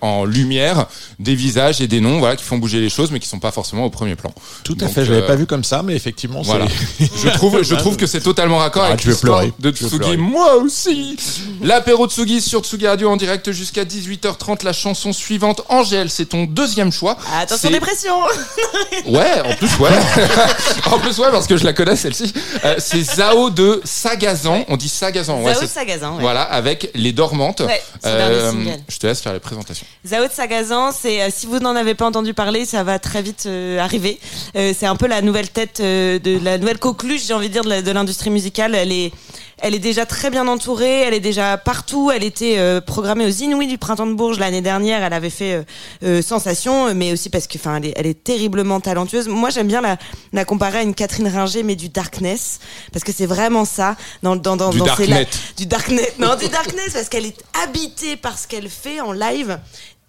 en, lumière des visages et des noms, voilà, qui font bouger les choses, mais qui sont pas forcément au premier plan. Tout à Donc, fait, je l'avais euh, pas vu comme ça, mais effectivement, Voilà. c'est. je trouve, je trouve que c'est totalement raccord Ah, avec l'histoire de Tsugi. Moi aussi. L'apéro Tsugi sur Tsugi Radio en direct jusqu'à 18h30. La chanson suivante, Angèle, c'est ton deuxième choix. Attention C'est- dépression Ouais, en plus, ouais. en plus, parce que je la connais, celle-ci. Euh, c'est Zao de Sagazan. On dit Sagazan. Zao de Sagazan, ouais. Voilà, avec Les Dormantes. Ouais, single. je te laisse faire les présentations. Zao de Sagazan, c'est euh, si vous n'en avez pas entendu parler, ça va très vite euh, arriver. Euh, c'est un peu la nouvelle tête euh, de la nouvelle coqueluche, j'ai envie de dire, de l'industrie musicale. Elle est, elle est déjà très bien entourée, elle est déjà partout. Elle était euh, programmée aux Inouïs du printemps de Bourges l'année dernière. Elle avait fait euh, euh, sensation, mais aussi parce que, enfin, elle est, elle est terriblement talentueuse. Moi, j'aime bien la, la comparer à une Catherine Ringer, mais du darkness, parce que c'est vraiment ça dans dans dans, Du dans la- darknet. du darknet. Non du darkness parce qu'elle est habitée par ce qu'elle fait en live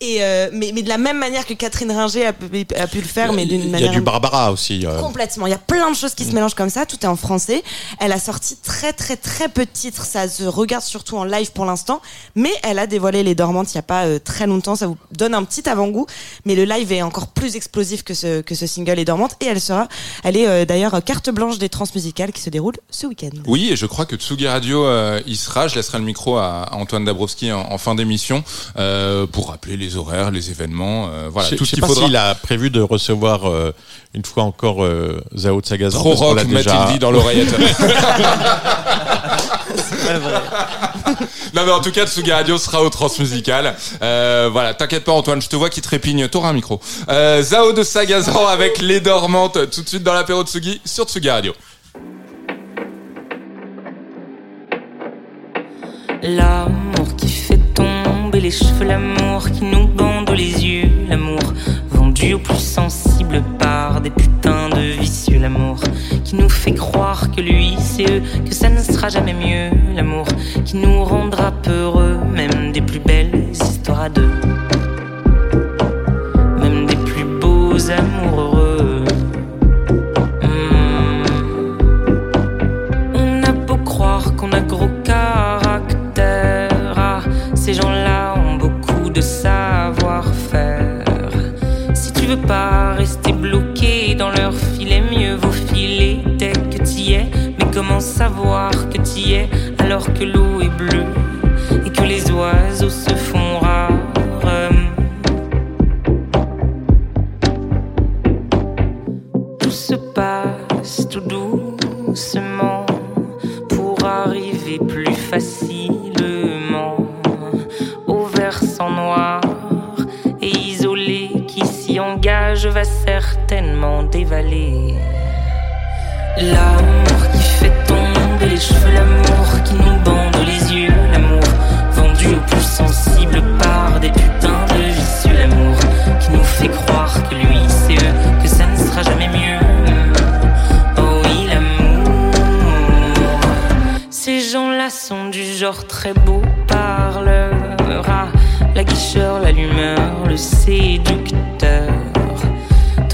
et euh, mais, mais de la même manière que Catherine Ringer a, pu- a pu le faire mais d'une Il y a manière du Barbara aussi. euh. Complètement. Il y a plein de choses qui se mélangent comme ça. Tout est en français. Elle a sorti très très très peu de titres. Ça se regarde surtout en live pour l'instant. Mais elle a dévoilé Les Dormantes il y a pas euh, très longtemps. Ça vous donne un petit avant-goût. Mais le live est encore plus explosif que ce, que ce single Les Dormantes. Et elle sera, elle est euh, d'ailleurs carte blanche des transmusicales qui se déroulent ce week-end. Oui, et je crois que Tsugi Radio euh, y sera. Je laisserai le micro à, à Antoine Dabrowski en, en fin d'émission euh, pour rappeler les horaires, les événements, euh, voilà je tout je ce sais qu'il pas faudra. s'il a prévu de recevoir euh, une fois encore euh, Zao de Sagazan. Qu'on rock, l'a déjà- dit dans l'oreillette. non mais en tout cas, Tsugi Radio sera au Transmusical. Euh, voilà, t'inquiète pas Antoine, je te vois qui trépigne. T'auras un micro. Euh, Zao de Sagazan avec les dormantes tout de suite dans l'apéro Tsugi sur Tsugi Radio. L'amour qui les cheveux, l'amour qui nous bande les yeux, l'amour vendu aux plus sensibles par des putains de vicieux, l'amour qui nous fait croire que lui c'est eux, que ça ne sera jamais mieux, l'amour qui nous rendra peureux, même des plus belles histoires à deux, même des plus beaux amours Savoir que t'y es alors que l'eau est bleue et que les oiseaux se font rares? Tout se passe tout doucement pour arriver plus facilement au versant noir et isolé qui s'y engage va certainement dévaler. L'amour cheveux, l'amour qui nous bande les yeux, l'amour vendu aux plus sensibles par des putains de vicieux, l'amour qui nous fait croire que lui c'est eux, que ça ne sera jamais mieux. Oh oui, l'amour. Ces gens-là sont du genre très beau parleur. Ah, la guicheur, l'allumeur, le séducteur.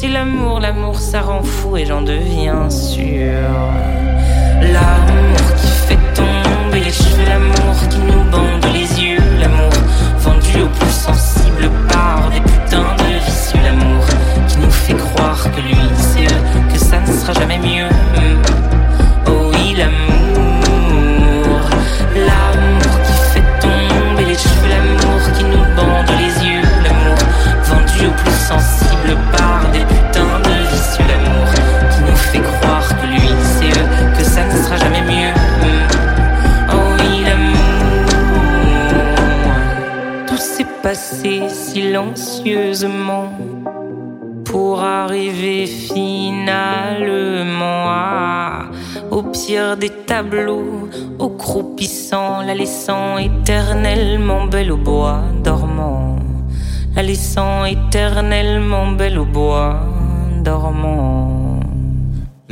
C'est l'amour, l'amour ça rend fou et j'en deviens sûr. L'amour qui fait tomber les cheveux, l'amour qui nous bande les yeux, l'amour vendu aux plus sensibles par des putains de vicieux, l'amour qui nous fait croire que lui c'est eux, que ça ne sera jamais mieux. Finalement au pire des tableaux, au croupissant, la laissant éternellement belle au bois dormant, la laissant éternellement belle au bois dormant.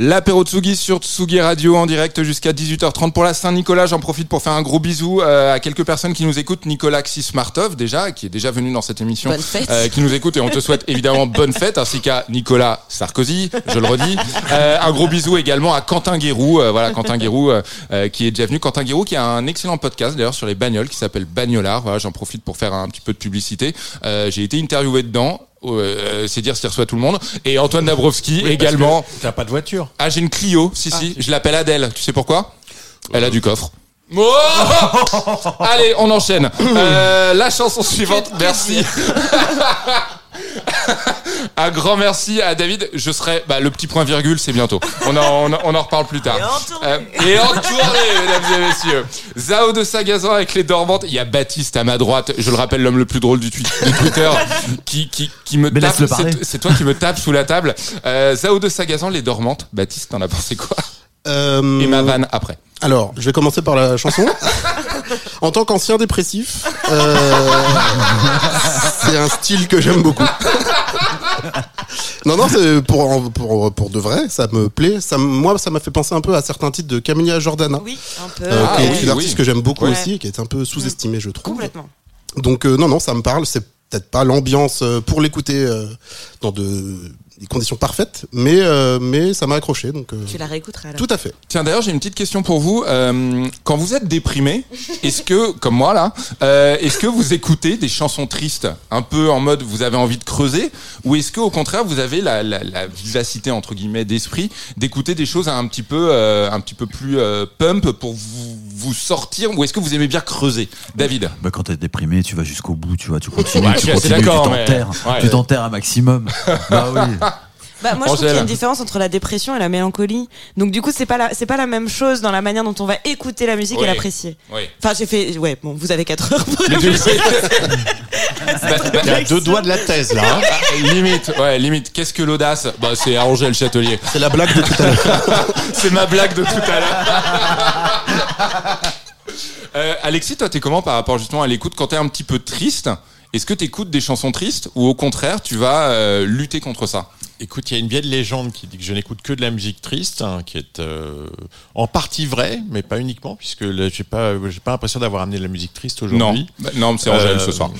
L'apéro Tsugi sur Tsugi Radio en direct jusqu'à 18h30 pour la Saint-Nicolas. J'en profite pour faire un gros bisou euh, à quelques personnes qui nous écoutent. Nicolas Xismartov déjà, qui est déjà venu dans cette émission, Bonne fête. euh, qui nous écoute et on te souhaite évidemment bonne fête, ainsi qu'à Nicolas Sarkozy, je le redis. Euh, un gros bisou également à Quentin Guérou, euh, voilà Quentin Guérou euh, euh, qui est déjà venu. Quentin Guérou qui a un excellent podcast d'ailleurs sur les bagnoles qui s'appelle Bagnolard. Voilà, j'en profite pour faire un petit peu de publicité. Euh, J'ai été interviewé dedans. Euh, c'est dire s'il reçoit tout le monde et Antoine Dabrowski également T'as pas de voiture. ah, j'ai une Clio, si, si. Je l'appelle Adèle. Tu sais pourquoi? Elle a du coffre. Oh Allez, on enchaîne. Euh, la chanson suivante, merci. Un grand merci à David. Je serai bah, le petit point virgule, c'est bientôt. On en, on, en, on en reparle plus tard. Et en tournée. Euh, et en tournée, mesdames et messieurs. Zao de Sagazan avec les dormantes. Il y a Baptiste à ma droite. Je le rappelle, l'homme le plus drôle du, twi- du Twitter, qui, qui, qui me Mais tape. c'est toi qui me tape sous la table. Euh, Zao de Sagazan, les dormantes. Baptiste, t'en as pensé quoi? Euh, Et ma vanne après. Alors, je vais commencer par la chanson. en tant qu'ancien dépressif, euh, c'est un style que j'aime beaucoup. non, non, c'est pour, pour, pour de vrai, ça me plaît. Ça, moi, ça m'a fait penser un peu à certains titres de Camilla Jordana, Oui, un peu. euh, Ah, qui est oui, une artiste oui. que j'aime beaucoup Ouais. aussi, et qui est un peu sous-estimée, je trouve. Complètement. Donc, euh, non, non, ça me parle. C'est peut-être pas l'ambiance euh, pour l'écouter euh, dans de, des conditions parfaites, mais, euh, mais ça m'a accroché. Donc, euh, Tu la réécouteras alors. tout à fait. Tiens, d'ailleurs, j'ai une petite question pour vous. Euh, quand vous êtes déprimé, est-ce que, comme moi là, euh, est-ce que vous écoutez des chansons tristes, un peu en mode vous avez envie de creuser, ou est-ce que au contraire vous avez la, la, la vivacité entre guillemets d'esprit d'écouter des choses un petit peu, euh, un petit peu plus euh, pump pour vous, vous sortir, ou est-ce que vous aimez bien creuser, David Bah, quand t'es déprimé, tu vas jusqu'au bout, tu vois, tu continues, je tu continues, tu d'accord, mais- t'enterres, ouais. tu t'enterres un maximum. bah oui. Bah, moi, je trouve qu'il y a une différence entre la dépression et la mélancolie. Donc, du coup, c'est pas la, c'est pas la même chose dans la manière dont on va écouter la musique Oui. et l'apprécier. Oui. Enfin, j'ai fait, ouais, bon, vous avez 4 heures pour Mais Bah, bah, Il y a deux doigts de la thèse là. hein. ah, limite, ouais, limite. Qu'est-ce que l'audace Bah, c'est à Angèle Châtelier. C'est la blague de tout à l'heure. C'est ma blague de tout à l'heure. Euh, Alexis, toi, t'es comment par rapport justement à l'écoute quand t'es un petit peu triste? Est-ce que t'écoutes des chansons tristes ou au contraire, tu vas euh, lutter contre ça? Écoute, il y a une vieille légende qui dit que je n'écoute que de la musique triste, hein, qui est euh, en partie vraie, mais pas uniquement, puisque là, j'ai pas, j'ai pas l'impression d'avoir amené de la musique triste Non, aujourd'hui. Bah, non, c'est Angèle Euh, ce soir.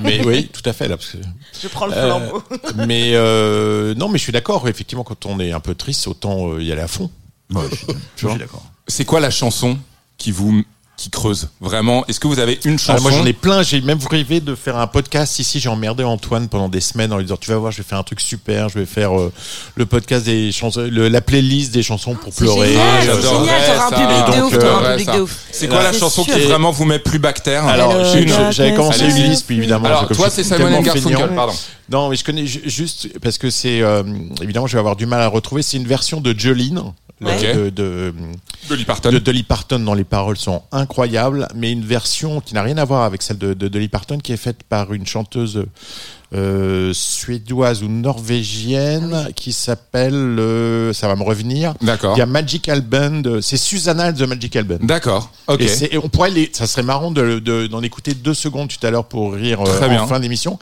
Mais oui, tout à fait là. Parce que, Je prends le Euh, flambeau. mais euh, non, mais je suis d'accord. Effectivement, quand on est un peu triste, autant euh, y aller à fond. Ouais, je suis- je suis d'accord. C'est quoi la chanson? Qui vous qui creuse vraiment Est-ce que vous avez une Ah, chanson moi j'en ai plein, j'ai même rêvé de faire un podcast ici, j'ai emmerdé Antoine pendant des semaines en lui disant tu vas voir, je vais faire un truc super, je vais faire euh, le podcast des chansons, le- la playlist des chansons pour C'est pleurer. génial, c'est j'adorerais génial, t'auras un ça. public Et de donc, ouf, t'auras euh. C'est quoi la chanson sûr. qui vraiment vous met plus bactère Alors, Alors, j'avais commencé une liste, puis évidemment. Alors, toi, c'est Simon Garfunkel, pardon. Non, mais je connais ju- juste parce que c'est euh, évidemment, je vais avoir du mal à retrouver. C'est une version de Jolene. Ouais. De, de, Dolly Parton. de Dolly Parton dont les paroles sont incroyables, mais une version qui n'a rien à voir avec celle de, de Dolly Parton, qui est faite par une chanteuse euh, suédoise ou norvégienne qui s'appelle, euh, ça va me revenir. D'accord. Il y a Magical Band, c'est Susanna de Magical Band. D'accord. Ok. Et, on pourrait les, ça serait marrant de, de- d'en écouter deux secondes tout à l'heure pour rire euh, Très en bien. fin d'émission.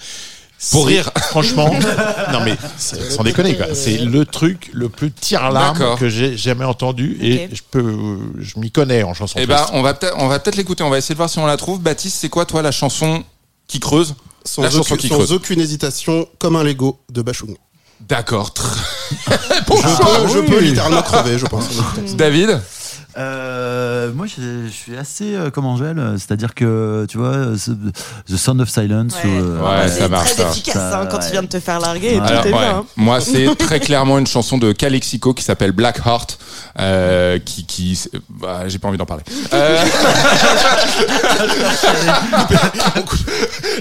Pour rire. Franchement, non mais c'est- sans déconner quoi. C'est le truc le plus tire-larme D'accord. que j'ai jamais entendu et Ok. je peux, je m'y connais en chanson. Eh ben, triste. on va peut-être, on va peut-être l'écouter. On va essayer de voir si on la trouve. Baptiste, c'est quoi toi la chanson qui creuse? Sans, La chanson aucune, qui sans creuse. aucune hésitation, comme un Lego de Bachung. D'accord. Tr- Je, peux, je peux littéralement crever, je pense. David? Euh, moi, je, je suis assez euh, comme Angèle, euh, c'est-à-dire que tu vois, The Sound of Silence. Ouais. ou, euh, Ouais, c'est ça marche, très ça. efficace Ça, hein, quand ouais. tu viens de te faire larguer et Alors, tout est ouais. bien. hein. Moi, c'est très clairement une chanson de Calexico qui s'appelle Black Heart, euh, qui, qui, bah, j'ai pas envie d'en parler. Euh,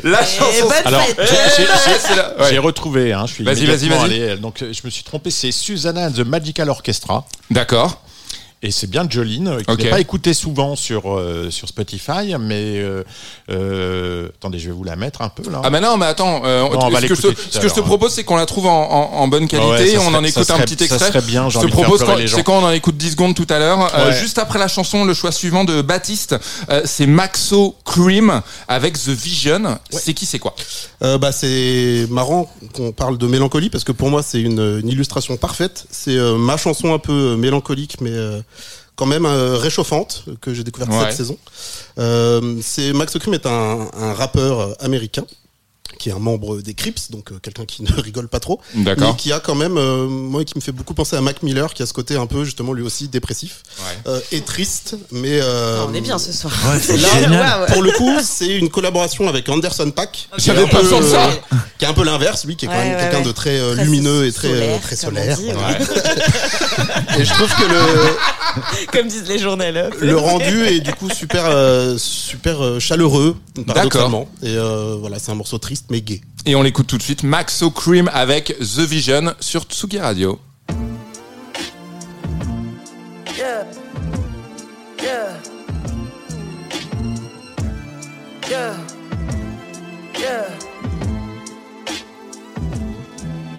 La chanson. Alors, j'ai- c'est ouais. Retrouvé, hein, je suis Vas-y, vas-y, vas-y. Donc, je me suis trompé, c'est Susanna and the Magical Orchestra. D'accord. Et c'est bien Jolene, euh, qui Ok. n'est pas écouté souvent sur, euh, sur Spotify, mais euh, euh, attendez, je vais vous la mettre un peu là. Ah bah non, mais attends, euh, Non, on va ce, que je ce que je te hein. propose, c'est qu'on la trouve en, en- en bonne qualité, Ouais, ça on en écoute ça un petit ça extrait. serait bien, je te propose, c'est quand on en écoute 10 secondes tout à l'heure. Euh, Ouais. juste après la chanson, le choix suivant de Baptiste, euh, c'est Maxo Cream avec The Vision. C'est qui, c'est quoi? Euh, bah, c'est marrant qu'on parle de mélancolie parce que pour moi c'est une, une illustration parfaite. C'est euh, ma chanson un peu mélancolique mais euh, quand même euh, réchauffante que j'ai découverte Ouais. cette saison. Euh, c'est Max Cream est un, un rappeur américain qui est un membre des Crips, donc euh, quelqu'un qui ne rigole pas trop, D'accord. mais qui a quand même, euh, moi, qui me fait beaucoup penser à Mac Miller, qui a ce côté un peu justement lui aussi dépressif euh, et triste, mais euh, On est bien ce soir. Ouais, Là, pour le coup, c'est une collaboration avec Anderson Pack. qui J'avais est un pas peu, ça. euh, Qui est un peu l'inverse, lui, qui est quand Ouais, même quelqu'un ouais. de très, euh, Très lumineux et très solaire, euh, très solaire. dit, voilà. ouais. Et je trouve que le, Comme disent les journalistes. le rendu est du coup super, euh, super euh, chaleureux, paradoxalement. Et euh, voilà, c'est un morceau triste mais. Et on l'écoute tout de suite, Maxo Cream avec The Vision sur Tsugi Radio. Yeah. Yeah. Yeah. Yeah.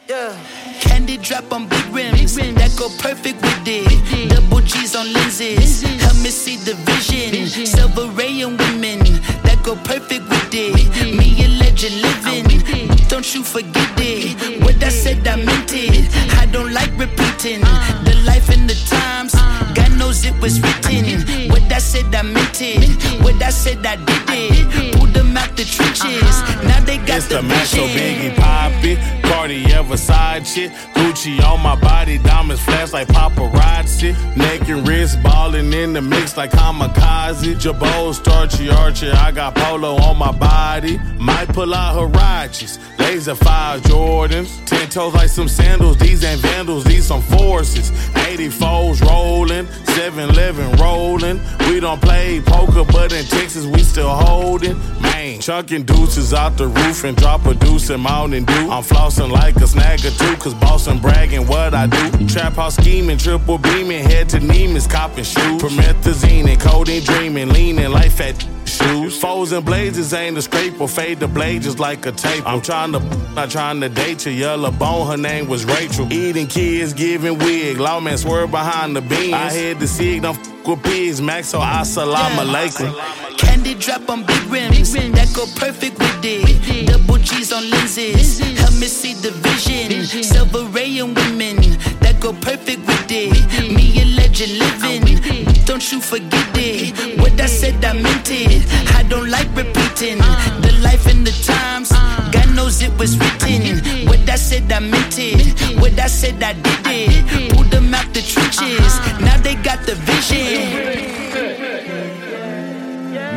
Yeah. Candy drop on big rims that go perfect with it. Double G's on lenses, help me see the vision. Silver ray and women that go perfect with it. Me legend living, don't you forget it. What I said, I meant it. I don't like repeating uh. the life and the times. Uh. God knows it was written. What I said, I meant it. What I said, I did it. Pulled them out the trenches. Uh-huh. Now they got It's the the Macho vision. Biggie Poppy, Cartier Versace, shit. Gucci on my body, diamonds flash like paparazzi, neck and wrist ballin' in the mix like kamikaze, Jabot, starchy archer, I got polo on my body, might pull out Harachis, laser five Jordans, ten toes like some sandals, these ain't vandals, these some forces, 84s rollin', 7-Eleven rolling, we don't play poker, but in Texas we still holdin'. man, chucking deuces out the roof and drop a deuce in Mountain Dew. I'm flossing like a snag or two, cause bossing bragging what I do. Trap house scheming, triple beaming, head to Neiman's copping shoes. Promethazine and codeine dreaming, leaning like fat shoes. Foes and blazes ain't a scrape or fade the blade just like a tape. I'm trying to, not trying to date your yellow bone, her name was Rachel. Eating kids, giving wig, lawman swerve behind the beans. I had the sig, don't with pigs, max, so I alaikum. Candy drop on big rims that go perfect with it. Double G's on lenses, help me see the vision. Silver ray and women that go perfect with it. Me a legend living, don't you forget it. What I said, I meant it. I don't like repeating the life and the times. God knows it was written. What I said, I meant it. What I said, I did it. Pulled them out the trenches. Now they got the vision.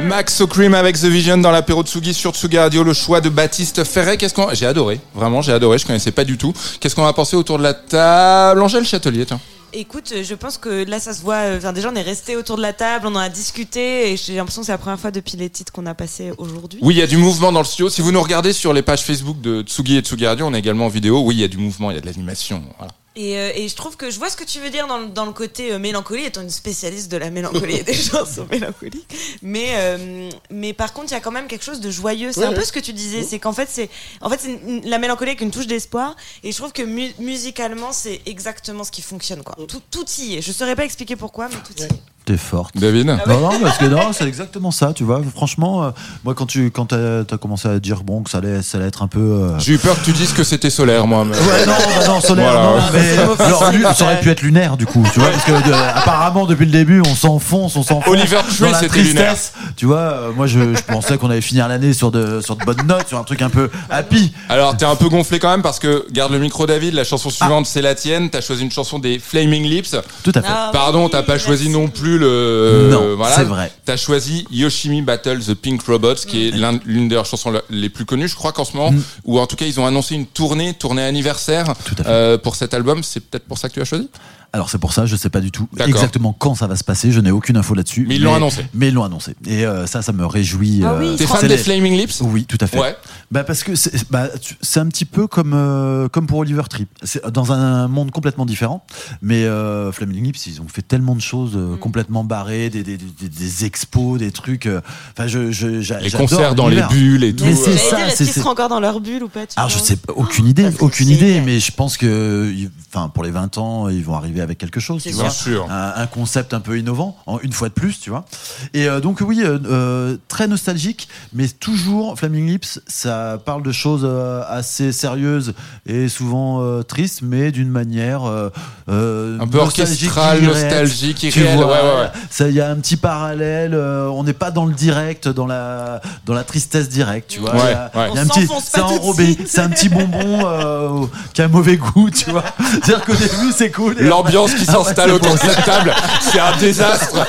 Maxo Cream avec The Vision dans l'apéro Tsugi sur Tsugi Radio, le choix de Baptiste Ferret. Qu'est-ce qu'on, j'ai adoré, vraiment, j'ai adoré, je connaissais pas du tout. Qu'est-ce qu'on a pensé autour de la table? Angèle Châtelier, tiens. Écoute, euh, je pense que là, ça se voit. euh, Enfin, déjà, on est resté autour de la table, on en a discuté, et j'ai l'impression que c'est la première fois depuis les titres qu'on a passés aujourd'hui. Oui, il y a du mouvement dans le studio. Si vous nous regardez sur les pages Facebook de Tsugi et Tsugi Radio, on est également en vidéo. Oui, il y a du mouvement, il y a de l'animation. Voilà. Et, euh, et je trouve que je vois ce que tu veux dire dans, le- dans le côté euh, mélancolie, étant une spécialiste de la mélancolie et des chansons mélancoliques. Mais, euh, mais par contre, il y a quand même quelque chose de joyeux. C'est Ouais, un peu ce que tu disais, c'est qu'en fait, c'est en fait, une- la mélancolie avec une touche d'espoir. Et je trouve que mu- musicalement, c'est exactement ce qui fonctionne. Quoi. Tout, tout y est. Je saurais pas expliquer pourquoi, mais tout y est. T'es forte. David Ah Non, non, parce que non, c'est exactement ça, tu vois. Franchement, euh, moi, quand tu quand t'as as commencé à dire bon que ça allait, ça allait être un peu. euh, J'ai eu peur que tu dises que c'était solaire, moi. mais- Ouais, non, bah non, solaire, Voilà. non, mais alors, ça aurait pu être lunaire, du coup, tu vois, parce que euh, apparemment, depuis le début, on s'enfonce, on s'enfonce. Oliver Tree, dans la c'était lunaire. tristesse. Tu vois, euh, moi, je, je pensais qu'on allait finir l'année sur de, sur de bonnes notes, sur un truc un peu happy. Alors, t'es un peu gonflé quand même parce que, garde le micro, David, la chanson suivante, c'est la tienne. T'as choisi une chanson des Flaming Lips. Tout à fait. Ah, Pardon, oui, t'as pas merci. choisi non plus le. Non, voilà. c'est vrai. T'as choisi Yoshimi Battle the Pink Robots, qui est l'un- l'une de leurs chansons les plus connues, je crois qu'en ce moment, Mm. ou en tout cas, ils ont annoncé une tournée, tournée anniversaire euh, pour cet album. C'est peut-être pour ça que tu as choisi? Alors c'est pour ça, je sais pas du tout exactement quand ça va se passer. Je n'ai aucune info là-dessus. Mais ils l'ont annoncé. Mais ils l'ont annoncé. Et euh, ça, ça me réjouit. Ah oui, euh, T'es fan des Flaming Lips? Oui, tout à fait. Ouais. Bah parce que c'est bah, c'est un petit peu comme euh, comme pour Oliver Tree. C'est dans un monde complètement différent. Mais euh, Flaming Lips, ils ont fait tellement de choses Mm. complètement barrées, des, des, des, des expos, des trucs. euh, Enfin, je, je Les concerts dans les bulles et tout. Mais c'est ça. est-ce qu'ils seront encore dans leur bulle ou pas tu alors je penses sais pas, aucune idée, Ça serait aucune idée, mais je pense que, enfin pour les 20 ans, ils vont arriver avec quelque chose, tu vois, Bien sûr. un, un concept un peu innovant, en une fois de plus, tu vois. Et euh, donc oui, euh, euh, très nostalgique, mais toujours Flaming Lips, ça parle de choses euh, assez sérieuses et souvent euh, tristes, mais d'une manière Un peu nostalgique, orchestrale, nostalgique, Tu irréelle, vois, ouais, ouais. Ça, il y a un petit parallèle. euh, on n'est pas dans le direct, dans la dans la tristesse directe, tu vois. Ouais, Il y a- ouais. il y a un On petit, s'enfonce c'est enrobé, c'est un petit bonbon euh, qui a mauvais goût, tu vois. C'est-à-dire qu'au début c'est cool. L'ambiance qui s'installe après, autour de cette table, c'est un désastre.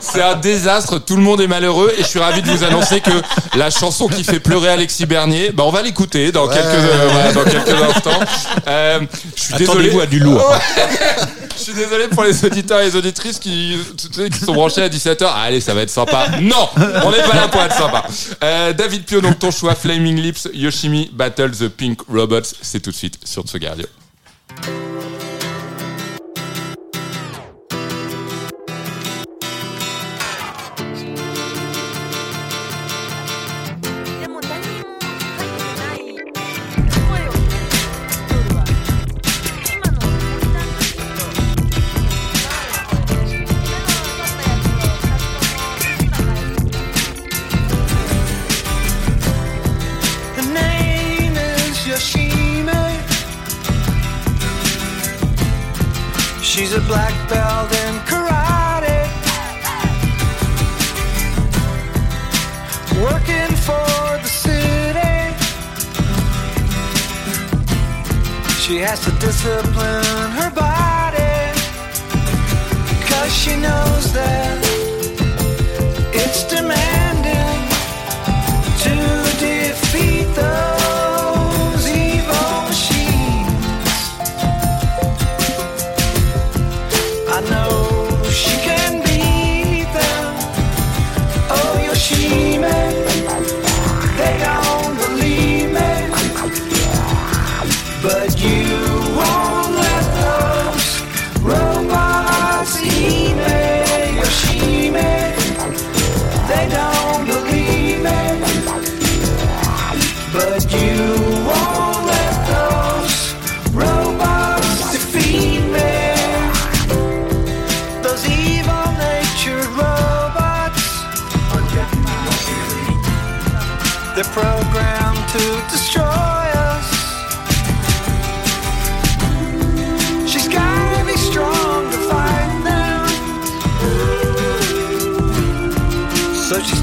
C'est un désastre, tout le monde est malheureux et je suis ravi de vous annoncer que la chanson qui fait pleurer Alexis Bernier, bah on va l'écouter dans quelques euh, voilà, dans quelques instants. Euh, je suis désolé. Attendez-vous à du lourd. Je suis désolé pour les auditeurs et les auditrices qui, sont branchés à 17h. Ah, allez, ça va être sympa. Non, on n'est pas là pour être sympa. Euh, David Pio, donc ton choix, Flaming Lips, Yoshimi Battle the Pink Robots, c'est tout de suite sur Tsugi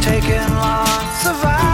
taking lots of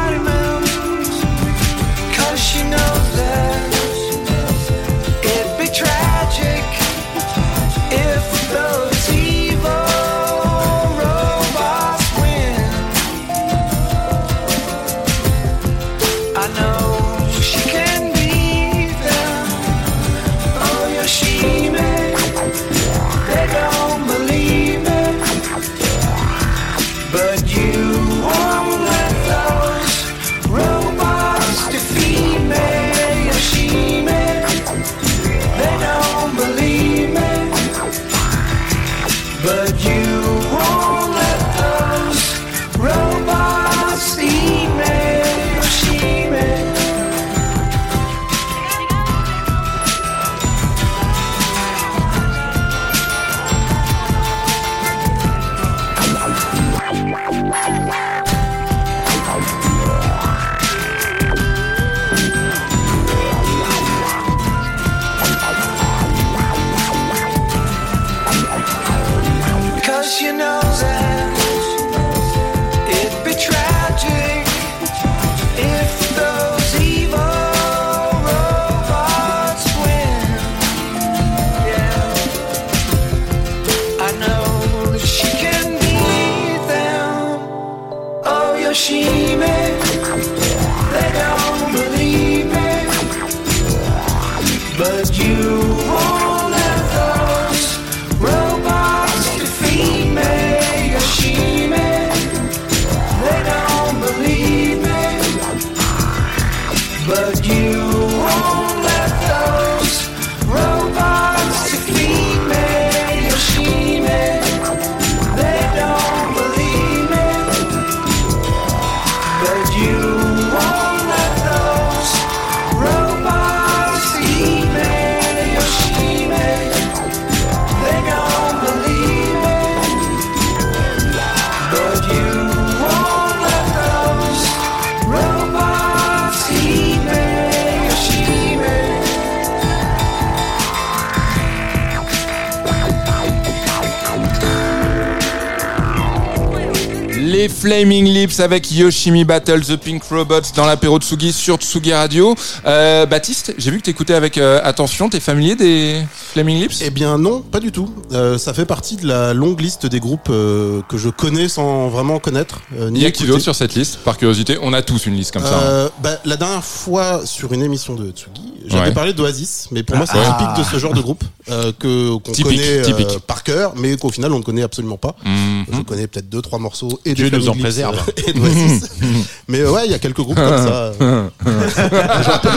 Les Flaming Lips avec Yoshimi Battle, The Pink Robots dans l'apéro Tsugi sur Tsugi Radio. Euh, Baptiste, j'ai vu que t'écoutais avec euh, attention. T'es familier des Flaming Lips? Eh bien non, pas du tout. Euh, ça fait partie de la longue liste des groupes que je connais sans vraiment connaître. ni Il y a qui d'autre sur cette liste? Par curiosité, on a tous une liste comme ça. hein. Bah, la dernière fois sur une émission de Tsugi, j'avais Ouais. parlé d'Oasis, mais pour moi c'est Ah. typique de ce genre de groupe euh, que qu'on connaît euh, par cœur, mais qu'au final on ne connaît absolument pas. Mhm. Je connais peut-être deux trois morceaux et Dieu des nous en préserve. euh, et d'Oasis. mais ouais, il y a quelques groupes comme ça.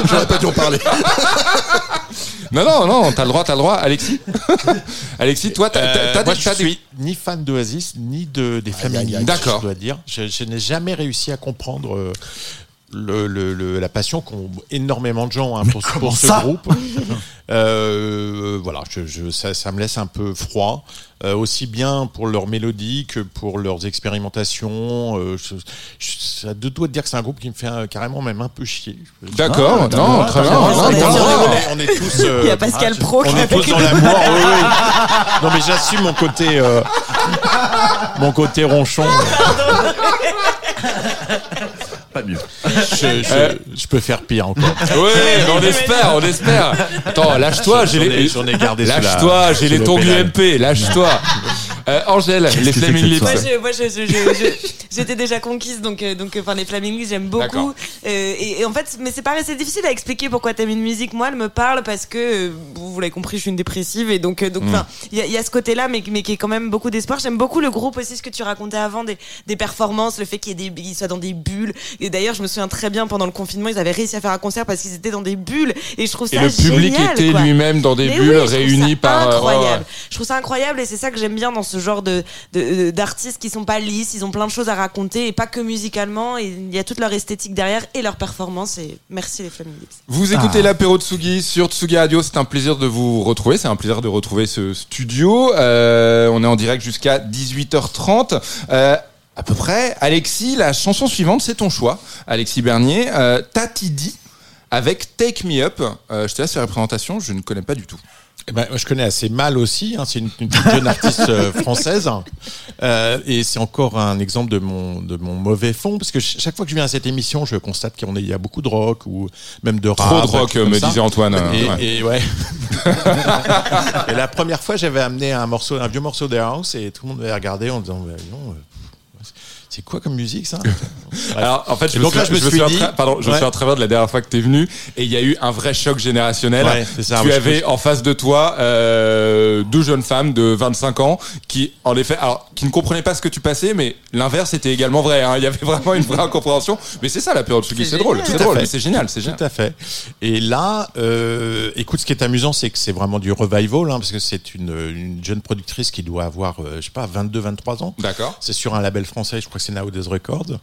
J'aurais pas, dû en parler. Non, non, non, t'as le droit, t'as le droit. Alexis? Alexis, toi, t'as Euh, moi, des- je des- suis ni fan d'Oasis ni de des Flaming aïe, aïe. Lips, D'accord. Je dois dire, je, je n'ai jamais réussi à comprendre euh, le, le- le- la passion qu'ont énormément de gens hein, pour, ce- pour ce ça groupe. Euh, voilà, je, je- ça, ça me laisse un peu froid, euh, aussi bien pour leur mélodie que pour leurs expérimentations. Euh, je, je, ça de dire que c'est un groupe qui me fait euh, carrément même un peu chier. D'accord, Ah, non, très bien. on, est, tous. euh, Il y a Pascal ah, Pro qui On est tous dans l'amour. oui, oui. Non, mais j'assume mon côté, euh, mon côté ronchon. Pas mieux. Je, je- je peux faire pire encore. Oui, on espère, on espère. Attends, lâche-toi, j'ai J'en ai- les. j'en ai gardé Lâche-toi, j'ai les du. MP, lâche-toi. Euh, Angèle, les Flaming Lips. Moi, je- moi, je- je- je- je- j'étais déjà conquise, donc, euh, donc, enfin, les Flaming Lips, j'aime D'accord. beaucoup. Euh, et, et en fait, mais c'est pareil, c'est difficile à expliquer pourquoi t'aimes une musique. Moi, elle me parle parce que, euh, vous, vous l'avez compris, je suis une dépressive, et donc, euh, donc, Mm. enfin, il y, a- il y a ce côté-là, mais, mais qui est quand même beaucoup d'espoir. J'aime beaucoup le groupe aussi, ce que tu racontais avant, des, des performances, le fait qu'il y ait des, qu'ils soient dans des bulles. Et d'ailleurs, je me souviens très bien pendant le confinement, ils avaient réussi à faire un concert parce qu'ils étaient dans des bulles, et je trouve Et ça le public génial, était quoi. lui-même dans des Mais bulles oui, je trouve réunies par. euh, ouais. Je trouve ça incroyable et c'est ça que j'aime bien dans ce genre de d'artistes qui sont pas lisses. Ils ont plein de choses à raconter et pas que musicalement. Et il y a toute leur esthétique derrière et leur performance. Et merci les Family Lips. Vous écoutez l'apéro Tsugi sur Tsugi Radio, c'est un plaisir de vous retrouver, c'est un plaisir de retrouver ce studio. Euh, on est en direct jusqu'à 18h30. Euh, à peu près, Alexis, la chanson suivante, c'est ton choix, Alexis Bernier. Euh, Tati dit avec Take Me Up. Euh, je te laisse faire la présentation, je ne connais pas du tout. Eh ben, moi, je connais assez mal aussi. hein. C'est une, une jeune artiste euh, française. Euh, et c'est encore un exemple de mon, de mon mauvais fond. Parce que ch- chaque fois que je viens à cette émission, je constate qu'il y a- beaucoup de rock ou même de Trop rap. de rock, me ça. disait Antoine. euh, Et, ouais. et ouais. et la première fois, j'avais amené un morceau, un vieux morceau d'Air House et tout le monde m'avait regardé en disant, bah, non, euh, c'est quoi comme musique ça. Alors, en fait, je me donc là, souviens- je me me suis dit- pardon, je me Ouais. souviens très bien de la dernière fois que t'es venu et il y a eu un vrai choc générationnel. Ouais, c'est ça, tu avais en face de toi euh, deux jeunes femmes de 25 ans qui, en effet, alors, qui ne comprenaient pas ce que tu passais, mais l'inverse était également vrai. hein. Il y avait vraiment une vraie incompréhension. Mais c'est ça la période Tsugi, C'est c'est drôle, c'est à drôle, c'est génial, c'est génial. Tout à fait. Et là, euh, écoute, ce qui est amusant, c'est que c'est vraiment du revival, hein, parce que c'est une, une jeune productrice qui doit avoir, euh, je sais pas, 22, 23 ans. D'accord. C'est sur un label français, je crois que c'est Nowadays Records.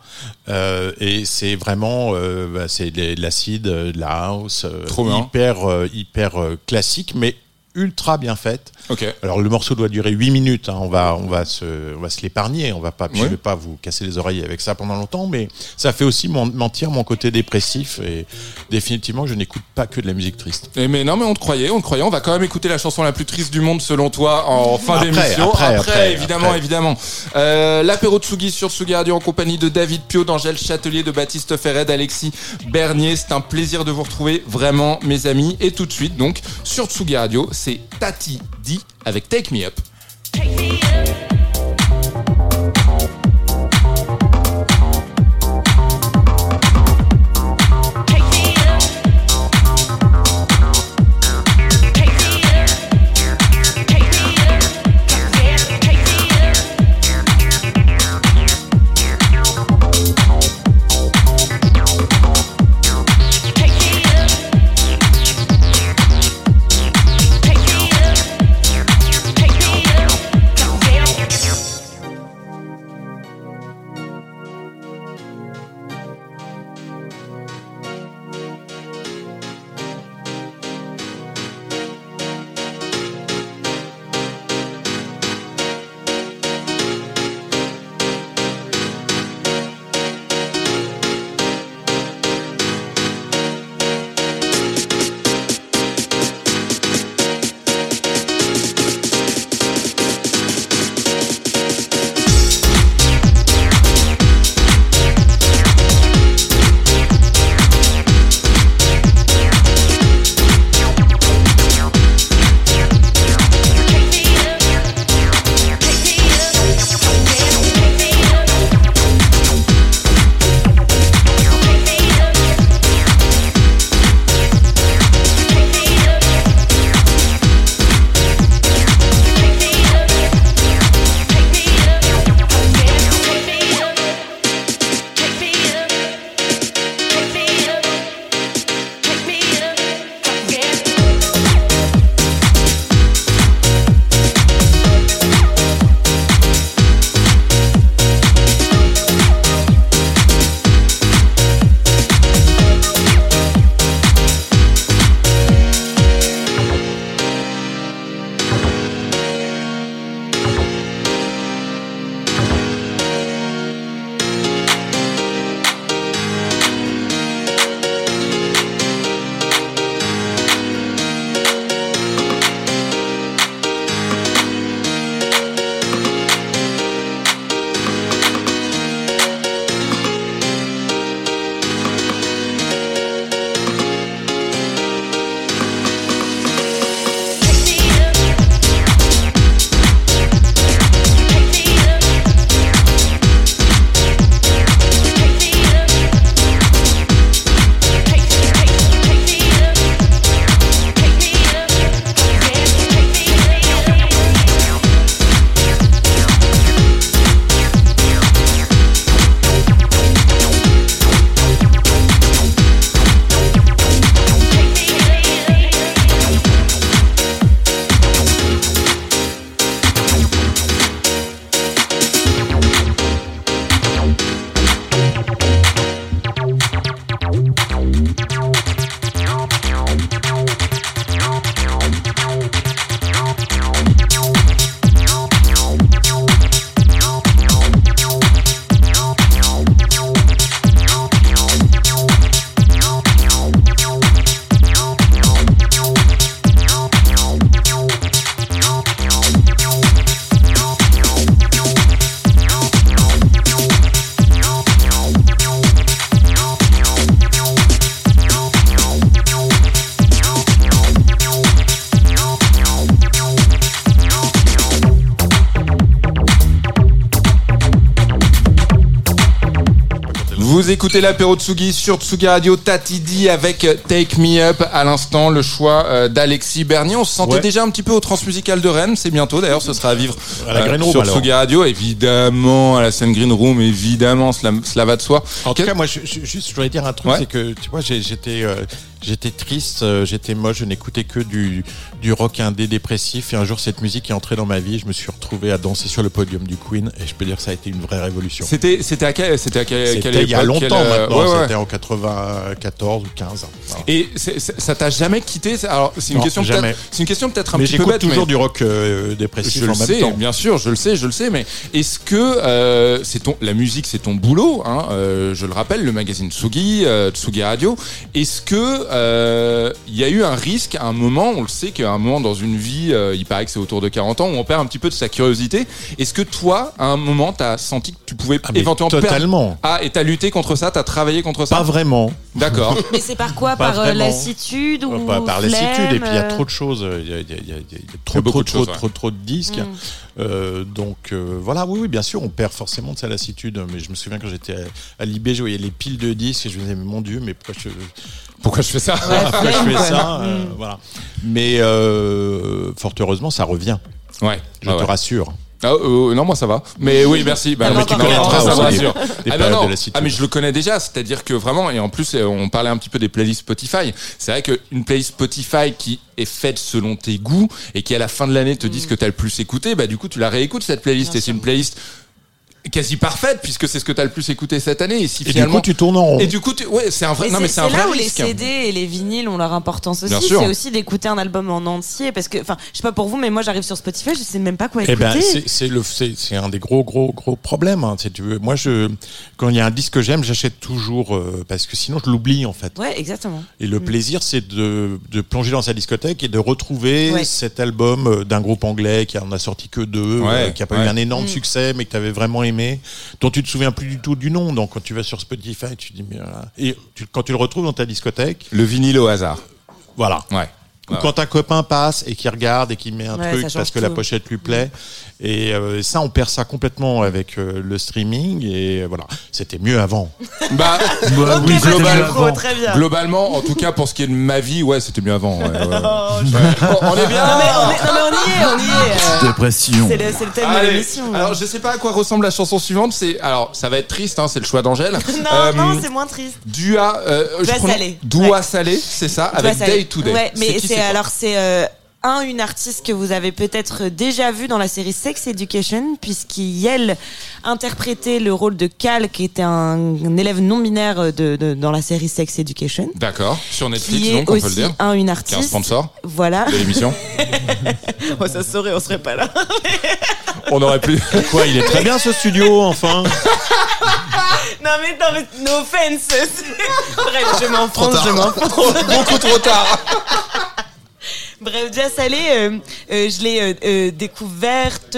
Euh, et c'est vraiment, euh, bah, c'est de l'acide, de la house, euh, hyper, euh, hyper euh, classique, mais ultra bien faite. Ok. Alors le morceau doit durer 8 minutes. hein. On va, on va se, on va se l'épargner. On va pas, je Ouais. vais pas vous casser les oreilles avec ça pendant longtemps, mais ça fait aussi mon- mentir mon côté dépressif et définitivement je n'écoute pas que de la musique triste. Et mais non, mais on te croyait, on te croyait. On va quand même écouter la chanson la plus triste du monde selon toi en fin Après, d'émission. après, après, évidemment, après. évidemment. Euh, L'apéro Tsugi sur Tsugi Radio en compagnie de David Pio, d'Angèle Châtelier, de Baptiste Ferret, d'Alexis Bernier. C'est un plaisir de vous retrouver, vraiment, mes amis. Et tout de suite, donc, sur Tsugi Radio, c'est Tati Avec take me up, Vous écoutez l'apéro Tsugi sur Tsugi Radio Tati D avec Take Me Up à l'instant le choix euh, d'Alexis Bernier. On se sentait Ouais. déjà un petit peu au Transmusical de Rennes, c'est bientôt d'ailleurs, ce sera à vivre À la euh, Green Room, sur alors. Tsugi Radio évidemment à la scène Green Room évidemment cela, cela va de soi. En tout cas, moi, je, je- juste, je voulais dire un truc, Ouais. c'est que, tu vois, j'ai- j'étais, euh, j'étais triste, euh, j'étais moche, je n'écoutais que du, du rock indé dépressif. Et un jour, cette musique est entrée dans ma vie. Je me suis retrouvé à danser sur le podium du Queen, et je peux dire que ça a été une vraie révolution. C'était c'était à quel c'était à quelle, C'était quelle il y a longtemps quelle, euh, maintenant, ouais, ouais. c'était en 94 ou 15. Voilà. Et c'est- c'est- ça t'a jamais quitté Alors c'est une Non, question jamais. peut-être c'est une question peut-être un Mais petit peu bête toujours mais- du rock euh, dépressif Je en le même sais, temps. bien sûr, je le sais, je le sais, mais est-ce que euh, c'est ton la musique, c'est ton boulot hein, euh, Je le rappelle, le magazine Tsugi, Tsugi Radio. Est-ce que euh, il y a eu un risque à un moment On le sait qu'à un moment dans une vie, euh, il paraît que c'est autour de 40 ans, où on perd un petit peu de sa curiosité. Est-ce que toi, à un moment, t'as senti que tu pouvais Ah, éventuellement perdre- totalement. Ah, et t'as lutté contre ça, t'as travaillé contre ça? Pas vraiment. D'accord. Mais c'est par quoi? Pas Par euh, vraiment. lassitude ou Pas par flemme, lassitude et puis il y a euh, trop de choses il y a, il y a- il y a- il y a Il y trop a beaucoup trop de trop, choses, ouais. trop trop de disques Mm. Euh, donc euh, voilà oui oui bien sûr on perd forcément de sa lassitude mais je me souviens quand j'étais à, à l'IB je voyais les piles de disques et je me disais mais mon dieu mais pourquoi je Pourquoi je fais ça je fais quoi. ça Euh, Mm. voilà mais euh, fort heureusement ça revient Ouais. je Ah te ouais. rassure Ah, euh, non, moi ça va. Mais oui, merci. Bah, Ah, le mais tu connaîtras ça, me rassure. Ah, non, non. Ah, mais je le connais déjà. C'est-à-dire que vraiment, et en plus, euh, on parlait un petit peu des playlists Spotify. C'est vrai qu'une playlist Spotify qui est faite selon tes goûts et qui à la fin de l'année te dit ce que t'as le plus écouté, bah du coup, tu la réécoutes cette playlist Bien et c'est une playlist quasi parfaite puisque c'est ce que t'as le plus écouté cette année. Et si et du finalement. coup tu tournes en rond Et du coup, tu- ouais, c'est un vrai. Non, mais c'est un c'est vrai là où les. CD et les vinyles ont leur importance aussi. C'est aussi d'écouter un album en entier parce que, enfin, je sais pas pour vous, mais moi j'arrive sur Spotify, je sais même pas quoi Eh écouter. ben, c'est- c'est le, c'est c'est un des gros, gros, gros problèmes. hein, si tu veux. Moi, je, quand il y a un disque que j'aime, j'achète toujours euh, parce que sinon je l'oublie en fait. Ouais, exactement. Et le plaisir, c'est de, de plonger dans sa discothèque et de retrouver Ouais. cet album euh, d'un groupe anglais qui en a sorti que deux, Ouais, euh, qui a pas ouais. eu un énorme Mm. succès, mais que tu avais vraiment aimé, dont tu te souviens plus du tout du nom. Donc quand tu vas sur Spotify, tu dis mais voilà. et tu- quand tu le retrouves dans ta discothèque, Le vinyle au hasard. voilà. Ouais. Ou Ouais. quand un copain passe et qui regarde et qui met un truc parce que la pochette lui plaît. Et euh, ça, on perd ça complètement avec euh, le streaming. Et euh, voilà, c'était mieux avant. Bah, Bah, oui, c'était global- mieux pro, avant. très bien. globalement, en tout cas pour ce qui est de ma vie, ouais, c'était mieux avant. ouais, ouais. Oh. Bon, on est bien. Non mais, on est, non, mais on y est, on y est. euh, Dépression. C'est le, c'est le thème de Allez. l'émission. Alors, je sais pas à quoi ressemble la chanson suivante. C'est alors, ça va être triste, hein, c'est le choix d'Angèle. non, Euh, non, c'est moins triste. Dua, euh, je Dua Salé. Dua Ouais. Salé, c'est ça, Tu avec ça- Day to Day. Ouais, mais qui, c'est alors c'est euh, un une artiste que vous avez peut-être déjà vu dans la série Sex Education puisqu'elle interprétait le rôle de Cal qui était un, un élève non binaire de, de- dans la série Sex Education D'accord, sur Netflix, qui est donc on peut le aussi dire. un une Qui est un artiste. sponsor Voilà. de l'émission. Oh, ça se saurait, on serait pas là. on aurait pu. Quoi, il est très bien ce studio, enfin? non mais non mais no offense. Bref, je m'enfonce, je m'enfonce. Beaucoup trop tard. Bref, Dia Salé, euh, euh, je l'ai euh, euh, découverte.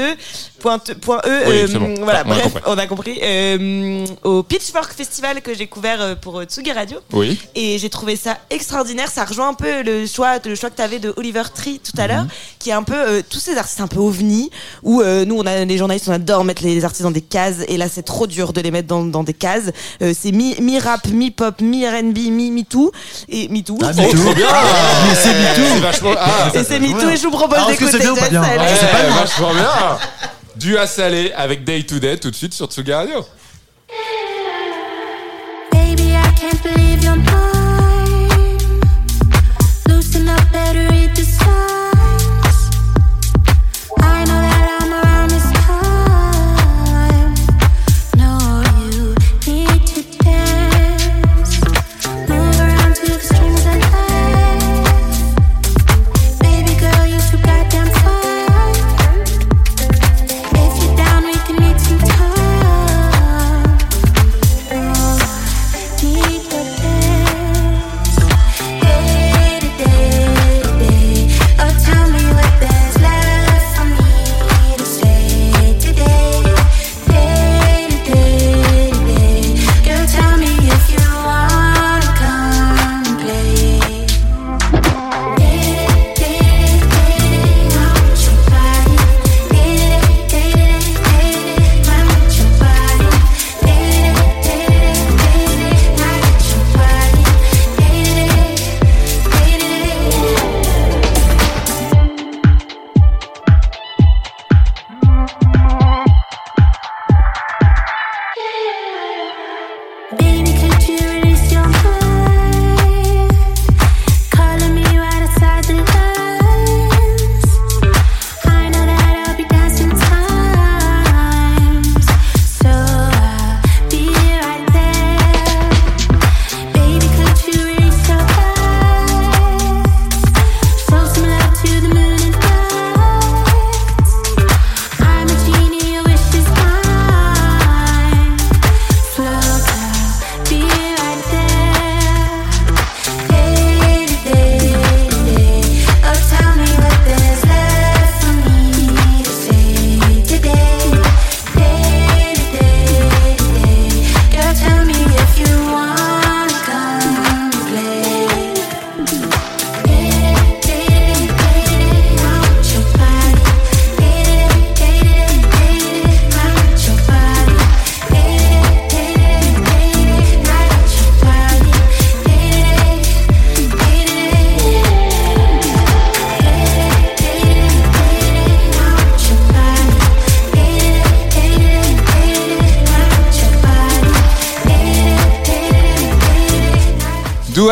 Point, point E. Oui, euh, c'est bon. Voilà, On a bref, compris. on a compris. Euh, au Pitchfork Festival que j'ai couvert euh, pour euh, Tsugi Radio. Oui. Et j'ai trouvé ça extraordinaire. Ça rejoint un peu le choix, le choix que tu avais de Oliver Tree tout à l'heure, qui est un peu euh, tous ces artistes un peu ovni, où euh, nous, on a les journalistes, on adore mettre les artistes dans des cases, et là, c'est trop dur de les mettre dans, dans des cases. Euh, c'est mi, mi rap, mi pop, mi R&B, mi mi tout et mi tout. Ah, me too. Mais c'est me too. C'est vachement. Ah, Et c'est MeToo et je vous propose que d'écouter c'est bien ou pas Dia bien Bien. Dua Salé avec Day to Day tout de suite sur Tsugi Radio.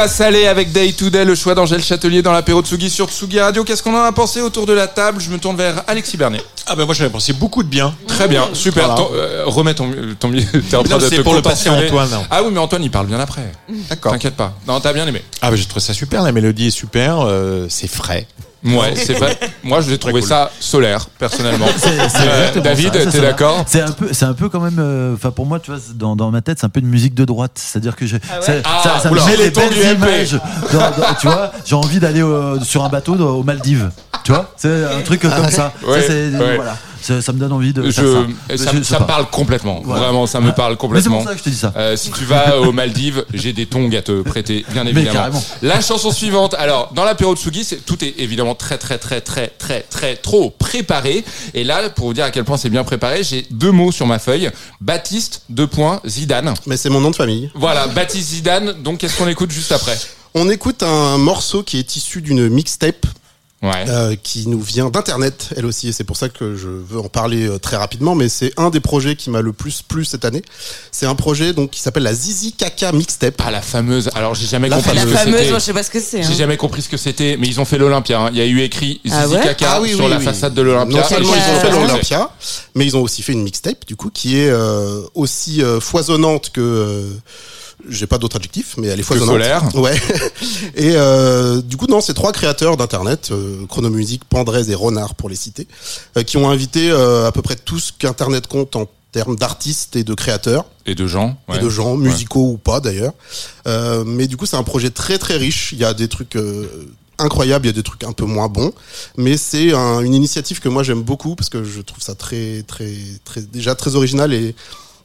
Salé avec Day to Day, le choix d'Angèle Châtelier dans l'apéro Tsugi sur Tsugi Radio. Qu'est-ce qu'on en a pensé autour de la table? Je me tourne vers Alexis Bernier. Ah ben moi j'avais pensé beaucoup de bien. Très bien, super. Voilà. Ton- euh, remets ton, ton t'es en train Non, de te pour le contorsionner. Antoine. Ah oui, mais Antoine, il parle bien après. D'accord. T'inquiète pas. Non, t'as bien aimé. Ah ben j'ai trouvé ça super, la mélodie est super, euh, c'est frais. Ouais, c'est pas. Moi, j'ai trouvé cool. ça solaire, personnellement. C'est- c'est Euh, exactement David, t'es d'accord C'est un peu, c'est un peu quand même. euh, Enfin, pour moi, tu vois, dans, dans ma tête, c'est un peu une musique de droite. C'est-à-dire que je, ça, Ah, ça, ça me oula. met des Téléthon belles du MP. images. Dans- dans- tu vois, j'ai envie d'aller euh, sur un bateau aux Maldives. Tu vois, c'est un truc comme ça. Ouais, ça, c'est- ouais. voilà. Ça, ça me donne envie de Je, faire et ça. ça, Je sais ça pas. me parle complètement. Voilà. Vraiment, ça me parle Mais c'est complètement. pour ça que je te dis ça. Euh, si tu vas aux Maldives, j'ai des tongs à te prêter, bien Mais évidemment. carrément. La chanson suivante. Alors, dans l'apéro de Sugi, tout est évidemment très, très, très, très, très, très, trop préparé. Et là, pour vous dire à quel point c'est bien préparé, j'ai deux mots sur ma feuille. Baptiste, deux points, Zidane. Mais c'est mon nom de famille. Voilà, Baptiste Zidane. Donc, qu'est-ce qu'on écoute juste après? On écoute un morceau qui est issu d'une mixtape. Ouais. euh, qui nous vient d'internet elle aussi et c'est pour ça que je veux en parler euh, très rapidement mais c'est un des projets qui m'a le plus plu cette année c'est un projet donc qui s'appelle la Zizi Kaka mixtape Ah, la fameuse. Alors, j'ai jamais La compris La ce que fameuse, c'était. moi je sais pas ce que c'est. hein. J'ai jamais compris ce que c'était, mais ils ont fait l'Olympia. hein. Il y a eu écrit Zizi Ah ouais Kaka Ah oui, sur oui, la oui. façade de l'Olympia. Non seulement ils ont fait l'Olympia, mais ils ont aussi fait une mixtape, du coup, qui est euh, aussi euh, foisonnante que. J'ai pas d'autre adjectif, mais elle est foisonnante. solaire. Ouais. et euh, du coup, non, c'est trois créateurs d'internet, euh, Chronomusique, Pandrez et Renard pour les citer, euh, qui ont invité euh, à peu près tout ce qu'internet compte en termes d'artistes et de créateurs. Et de gens. et ouais. de gens musicaux ou pas d'ailleurs. Euh, mais du coup, c'est un projet très très riche. Il y a des trucs euh, incroyables, il y a des trucs un peu moins bons, mais c'est un- une initiative que moi j'aime beaucoup parce que je trouve ça très très très déjà très original et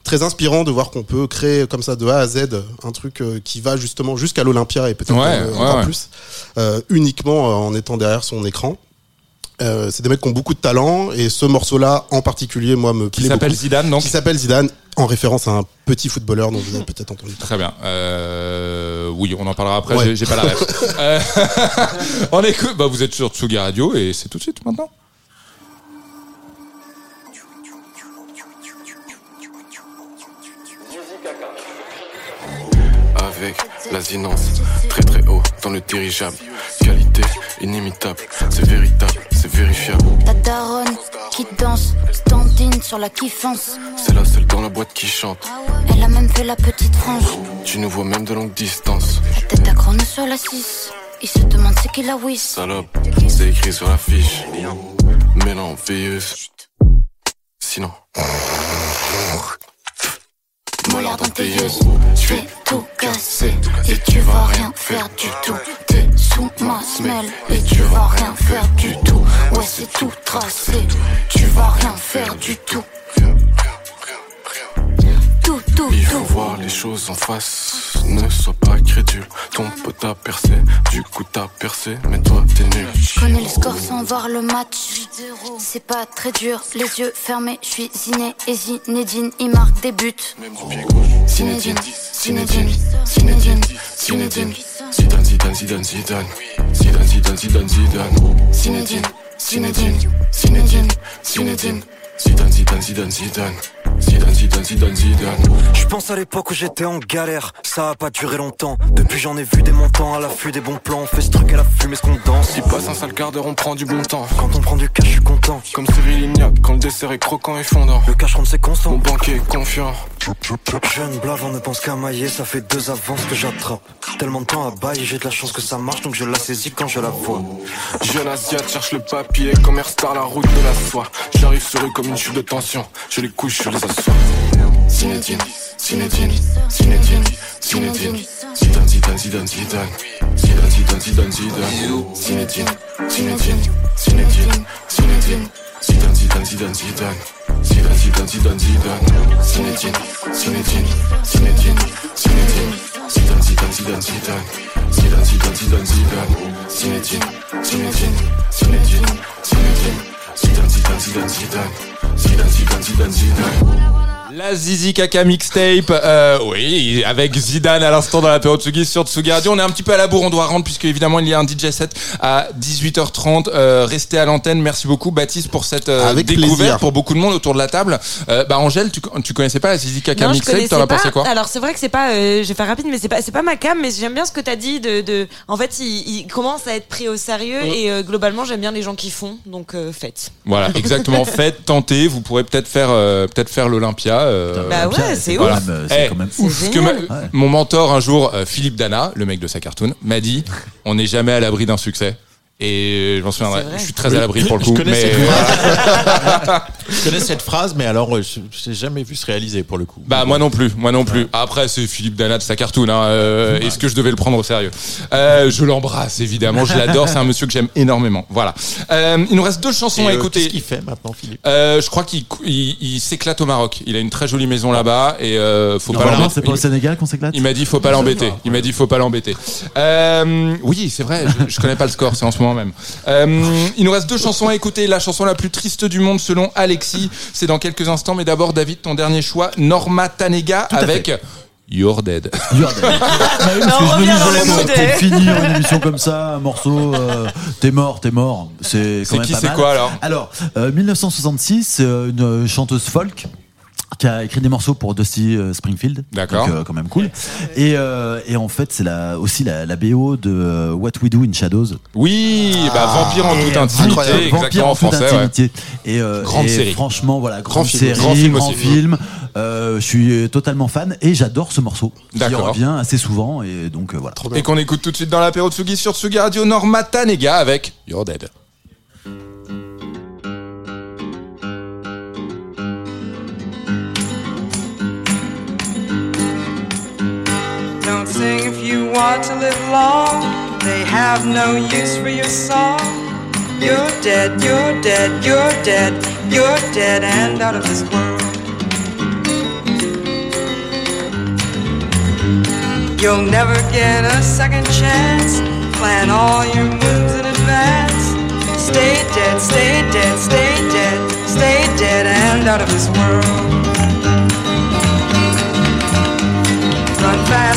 très inspirant de voir qu'on peut créer comme ça de A à Z un truc euh, qui va justement jusqu'à l'Olympia et peut-être Ouais, euh, ouais, encore ouais. plus euh, uniquement en étant derrière son écran. Euh, c'est des mecs qui ont beaucoup de talent et ce morceau-là en particulier moi me Qui s'appelle. Zidane, donc. qui s'appelle Zidane en référence à un petit footballeur dont vous avez peut-être entendu parler. Très bien. Euh, oui, on en parlera après. Ouais. J'ai- J'ai pas la ref. Euh, on écoute. Bah, vous êtes sur Tsugi Radio et c'est tout de suite maintenant. Avec l'asinance très très haut dans le dirigeable. Qualité inimitable, c'est véritable, c'est vérifiable. Ta daronne qui danse, standing sur la kiffance. C'est la seule dans la boîte qui chante. Elle a même fait la petite frange. Tu nous vois même de longue distance. La tête à chrono sur la 6. Il se demande c'est qui la whiz. Salope, c'est écrit sur la fiche. Mais non, veilleuse. Sinon. Mollard dans tes yeux. Je vais tout casser. Et tu vas rien faire du tout. T'es sous ma semelle. Et tu vas rien faire du tout. Ouais, c'est tout tracé. Tu vas rien faire du tout. Il faut voir les choses en face. Ne sois pas crédule. Ton pote a percé. Du coup, t'as percé. Mais toi, t'es nul. Je connais les scores sans voir le match. C'est pas très dur, les yeux fermés. Je suis Ziné et Zinedine, il marque des buts. Zinedine, Zinedine, Zinedine, Zinedine, Zidane, Zidane, Zidane, Zidane, Zidane, Zidane, Zidane, Zidane, Zinedine, Zinedine, Zinedine, Zinedine, Zidane, Zidane, Zidane, Zidane, Zidane, Zidane, Zidane, Zidane. Je pense à l'époque où j'étais en galère, ça a pas duré longtemps. Depuis j'en ai vu des montants à l'affût des bons plans. On fait ce truc à la fumée, ce qu'on danse. Il passe un sale quart d'heure, on prend du bon temps. Quand on prend du cash, je suis content. Comme Cyril Lignac, quand le dessert est croquant et fondant. Le cash rentre, c'est constant. Mon banquier est confiant. Jeune blave, on ne pense qu'à mailler, ça fait deux avances que j'attrape. Tellement de temps à bailler, j'ai de la chance que ça marche, donc je la saisis quand je la vois. Jeune Asiate cherche le papier, commerce star la route de la soie. J'arrive sur eux comme une chute de tension, je les couche, je les assois. Zinedine, Zinedine, Zinedine, Zinedine, Zidane, Zidane, Zidane, Zidane, Zidane, Zidane, Zidane, Zidane, Zinedine, Zinedine, Zinedine, Zinedine, Zidane, Zidane, Zidane, Zidane, Zidane, Zidane, Zidane, Zidane, Zinedine, Zinedine, Zinedine, Zinedine, Zidane, Zidane, Zidane, Zidane, Zidane, Zidane, Zidane, Zidane, Zidane, Zidane, Zidane, Zidane, Zidane, Zidane, Zidane, Zidane. La Zizi Kaka mixtape, euh, oui, avec Zidane à l'instant dans la période Tsugi sur Tsugi Radio. On est un petit peu à la bourre, on doit rendre puisque évidemment il y a un DJ set à 18h30. Euh, restez à l'antenne. Merci beaucoup Baptiste pour cette euh, Avec découverte plaisir. pour beaucoup de monde autour de la table. Euh, bah Angèle, tu, tu connaissais pas la Zizi Kaka Non, je mixtape, connaissais t'en as pas. pensé quoi? Alors c'est vrai que c'est pas, euh, je vais faire rapide, mais c'est pas, c'est pas ma cam, mais j'aime bien ce que t'as dit de, de, en fait, il, il commence à être pris au sérieux et euh, globalement j'aime bien les gens qui font, donc euh, faites. Voilà, exactement. Faites, tentez. Vous pourrez peut-être faire, euh, peut-être faire l'Olympia. Euh, Bah ouais, Olympia, c'est quand ouf. même, euh, c'est Eh, quand même C'est ouf. Que ma- mon mentor un jour, euh, Philippe Dana, le mec de sa cartoon, m'a dit on n'est jamais à l'abri d'un succès. Et je m'en souviendrai. Je suis très à l'abri pour le Je coup. connais Mais cette. Je connais cette phrase, mais alors euh, je je n'ai jamais vu se réaliser pour le coup. Bah moi non plus, moi non plus. Après c'est Philippe Dana de sa cartoon. Hein, euh, Est-ce que je devais le prendre au sérieux? Euh, Je l'embrasse évidemment, je l'adore. C'est un monsieur que j'aime énormément. Voilà. Euh, il nous reste deux chansons Et, à euh, écouter. Qu'est-ce qu'il fait maintenant, Philippe? Euh, je crois qu'il il, il s'éclate au Maroc. Il a une très jolie maison là-bas et euh, faut pas l'embêter. c'est pas au Sénégal qu'on s'éclate? Il m'a dit faut pas l'embêter. Il m'a dit faut pas l'embêter. Euh, oui, c'est vrai. Je, je connais pas le score, c'est en ce moment même. Euh, il nous reste deux chansons à écouter. La chanson la plus triste du monde selon Alexis, c'est dans quelques instants. Mais d'abord, David, ton dernier choix, Norma Tanega avec You're Dead. You're dead. Ah Non, je me pour finir une émission comme ça, un morceau, euh, t'es mort, t'es mort, c'est quand même qui, pas c'est quoi, alors? Alors, euh, 1966, euh, une chanteuse folk qui a écrit des morceaux pour Dusty euh, Springfield. D'accord. Donc, euh, quand même cool. Et, euh, et en fait, c'est la, aussi la, la BO de euh, What We Do in Shadows. Oui, bah Vampire en toute intimité, Vampire en toute français. ouais. intimité. Et, euh, Grande et série. Franchement, voilà, grande film, série, grand film grand aussi. film. Euh, je suis totalement fan et j'adore ce morceau D'accord. revient assez souvent et donc voilà. Et qu'on écoute tout de suite dans l'apéro Tsugi sur Tsugi Radio Norma Tanega avec You're Dead. Sing if you want to live long. They have no use for your song. You're dead, you're dead, you're dead, you're dead and out of this world. You'll never get a second chance. Plan all your moves in advance. Stay dead, stay dead, stay dead, stay dead and out of this world.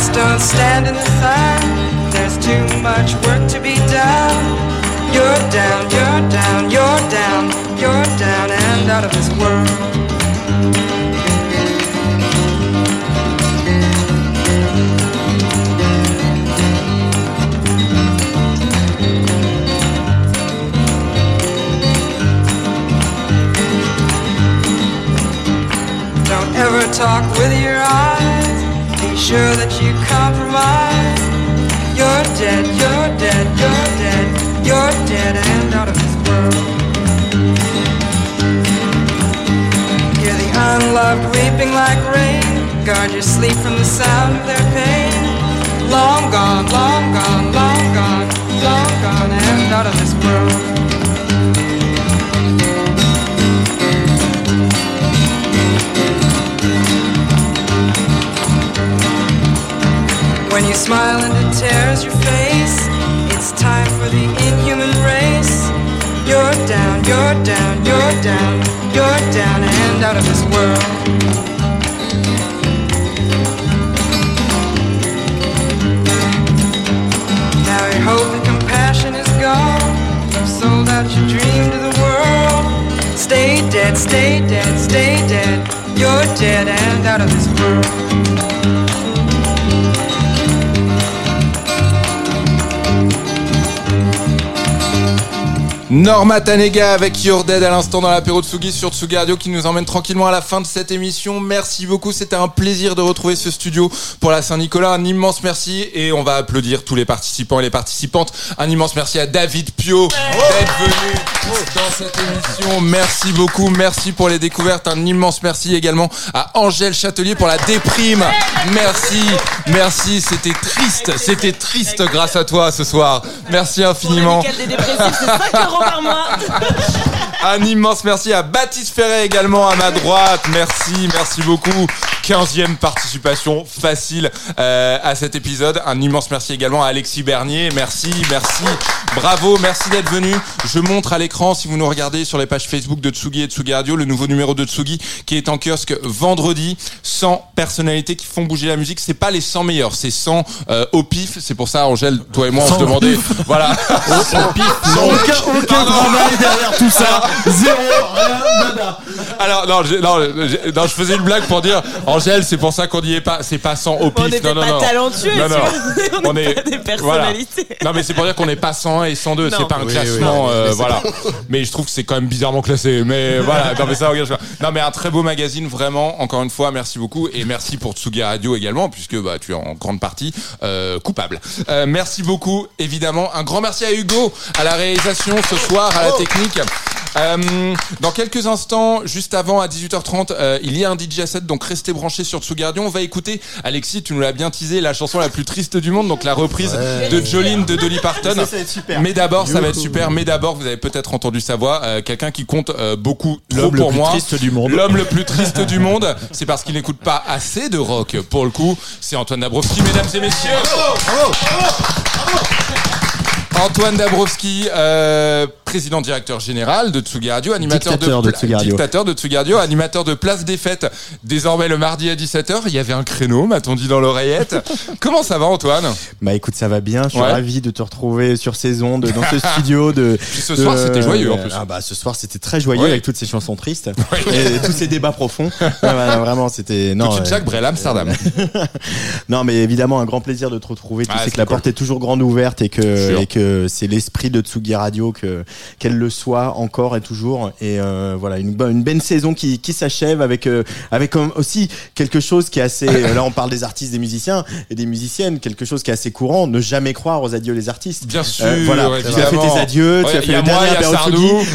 Fast, don't stand in the sun. There's too much work to be done. You're down, you're down, you're down, you're down and out of this world. Don't ever talk with your eyes. Sure that you compromise. You're dead, you're dead, you're dead, you're dead and out of this world. Hear the unloved weeping like rain. Guard your sleep from the sound of their pain. Long gone, long gone, long gone, long gone and out of this world. Smile and it tears your face, it's time for the inhuman race. You're down, you're down, you're down, you're down and out of this world. Now your hope and compassion is gone. You've sold out your dream to the world. Stay dead, stay dead, stay dead. You're dead and out of this world. Norma Tanega avec Your Dead à l'instant dans l'apéro de Tsugi sur Tsugi Radio qui nous emmène tranquillement à la fin de cette émission. Merci beaucoup, c'était un plaisir de retrouver ce studio pour la Saint-Nicolas. Un immense merci et on va applaudir tous les participants et les participantes. Un immense merci à David Pio d'être venu dans cette émission. Merci beaucoup, merci pour les découvertes. Un immense merci également à Angèle Châtelier pour la déprime. Merci, merci, c'était triste, c'était triste grâce à toi ce soir. Merci infiniment. Des dépressifs, c'est 5 euros par mois. Un immense merci à Baptiste Ferret également à ma droite. Merci, merci beaucoup. 15e participation facile euh, à cet épisode. Un immense merci également à Alexis Bernier. Merci, merci. Bravo, merci d'être venu. Je montre à l'écran, si vous nous regardez sur les pages Facebook de Tsugi et Tsugi Radio, le nouveau numéro de Tsugi qui est en kiosque vendredi. 100 personnalités qui font bouger la musique. C'est pas les 100 meilleurs, c'est 100 euh, au pif. C'est pour ça, Angèle, toi et moi, on se 100 au demandait. Voilà. Au pif. Non. Aucun- aucun travail derrière tout ça. Zéro, rien, nada. Alors non, non, j'ai- non, je faisais une blague pour dire Angèle, c'est pour ça qu'on n'y est pas. C'est pas 100 au pif. On non, pas non. talentueux, Non, non. vois. On est pas des voilà. personnalités. Non, mais c'est pour dire qu'on n'est pas 101 et 102. Non. C'est pas un Oui, classement, oui. euh, Mais voilà. bon. Mais je trouve que c'est quand même bizarrement classé. Mais voilà. Non, mais ça regarde. Non, mais un très beau magazine, vraiment. Encore une fois, merci beaucoup et merci pour Tsugi Radio également, puisque bah tu es en grande partie euh, coupable. Euh, merci beaucoup, évidemment. Un grand merci à Hugo à la réalisation ce soir, à la technique. Euh, dans quelques instants, juste avant à 18h30, euh, il y a un DJ set, donc restez branchés sur Tsugi Radio. On va écouter, Alexis, tu nous l'as bien teasé, la chanson la plus triste du monde, donc la reprise Ouais. de Jolene de Dolly Parton. Ça, ça va être super. Mais d'abord, ça va être super. Mais d'abord, vous avez peut-être entendu sa voix, euh, quelqu'un qui compte euh, beaucoup trop L'homme le pour plus moi. triste du monde. L'homme le plus triste du monde. C'est parce qu'il n'écoute pas assez de rock. Pour le coup, c'est Antoine Dabrowski, mesdames et messieurs. Antoine Dabrowski, euh, président directeur général de Tsugi Radio, animateur Dictateur de Tsugi Radio. dictateur de Tsugi Radio, animateur de Place des Fêtes, désormais le mardi à 17h. Il y avait un créneau, m'a-t-on dit dans l'oreillette. Comment ça va, Antoine? Bah écoute, ça va bien. Je suis Ouais. ravi de te retrouver sur ces ondes, dans ce studio. De, Puis ce de- soir, c'était joyeux, en plus. Ah bah ce soir, c'était très joyeux Ouais. avec toutes ces chansons tristes et tous ces débats profonds. Ouais, ouais, vraiment, c'était non. Euh, Jacques Brel, Amsterdam. non, mais évidemment, un grand plaisir de te retrouver. Tu Ah, sais que la porte est toujours grande ouverte et que, Sûr. et que c'est l'esprit de Tsugi Radio que qu'elle le soit encore et toujours. Et euh, voilà, une, une belle saison qui, qui s'achève avec euh, avec aussi quelque chose qui est assez. euh, là, on parle des artistes, des musiciens et des musiciennes. Quelque chose qui est assez courant. Ne jamais croire aux adieux des artistes. Bien sûr, Euh, voilà, tu as fait tes adieux, Ouais, tu as fait le dernier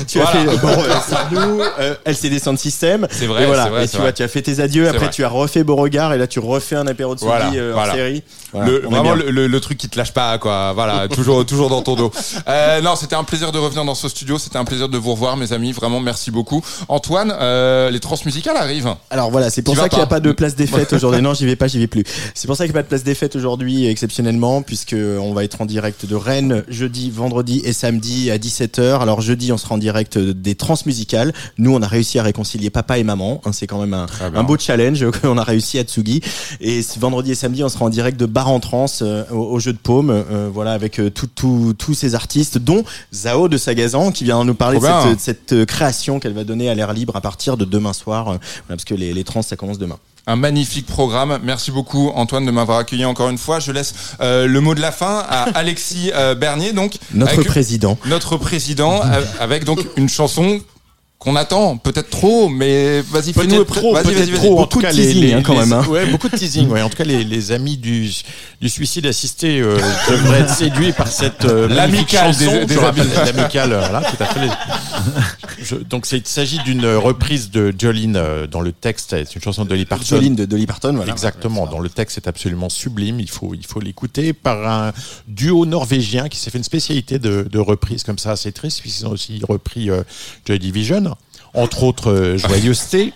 tu as voilà. fait bon, euh, Sardou, euh, LCD Sound System. C'est vrai, et voilà. vrai, et tu vrai. vois, tu as fait tes adieux. Après, vrai. tu as refait Beauregard et là, tu refais un apéro Tsugi Voilà, euh, en série. Voilà, Le, vraiment le, le- le truc qui te lâche pas quoi voilà toujours toujours dans ton dos euh, non c'était un plaisir de revenir dans ce studio c'était un plaisir de vous revoir mes amis vraiment merci beaucoup Antoine euh, les transmusicales arrivent Alors voilà, c'est pour ça qu'il n'y a pas de place des fêtes aujourd'hui. Non, j'y vais pas, j'y vais plus. C'est pour ça qu'il n'y a pas de place des fêtes aujourd'hui exceptionnellement puisque on va être en direct de Rennes jeudi, vendredi et samedi à 17h. Alors jeudi, on sera en direct des transmusicales. Nous, on a réussi à réconcilier papa et maman. hein, c'est quand même un, beau challenge qu'on a réussi à Tsugi. Et vendredi et samedi, on sera en direct de Bar en Trans euh, au, au jeu de Paume. euh, voilà, avec euh, tout- tout- tous ces artistes, dont Zao de Sagazan qui vient nous parler de cette, cette, euh, création qu'elle va donner à l'air libre à partir de demain soir. euh, voilà, parce que les, les trans, ça commence demain. un magnifique programme merci beaucoup Antoine de m'avoir accueilli encore une fois je laisse euh, le mot de la fin à Alexis euh, Bernier donc Notre président. notre président euh, avec donc une chanson qu'on attend peut-être trop mais vas-y fais-nous le trop, vas-y, vas-y, vas-y. trop. En Beaucoup de les, teasing, les- hein, quand les- même, hein. ouais, beaucoup de teasing. Ouais, en tout cas, les, les amis du, du suicide assisté euh, devraient être séduits par cette euh, L'amicale chanson. des- des Je rappelle, amis. L'amicale, voilà, tout à fait. Je- donc, c'est- il s'agit d'une reprise de Jolene euh, dans le texte. C'est une chanson de Dolly Parton. Jolene de Dolly Parton, voilà. Exactement. Dans le texte, c'est absolument sublime. Il faut, il faut l'écouter par un duo norvégien qui s'est fait une spécialité de, de reprise comme ça assez triste, puisqu'ils ont aussi repris euh, Joy Division. Entre autres euh, joyeuseté,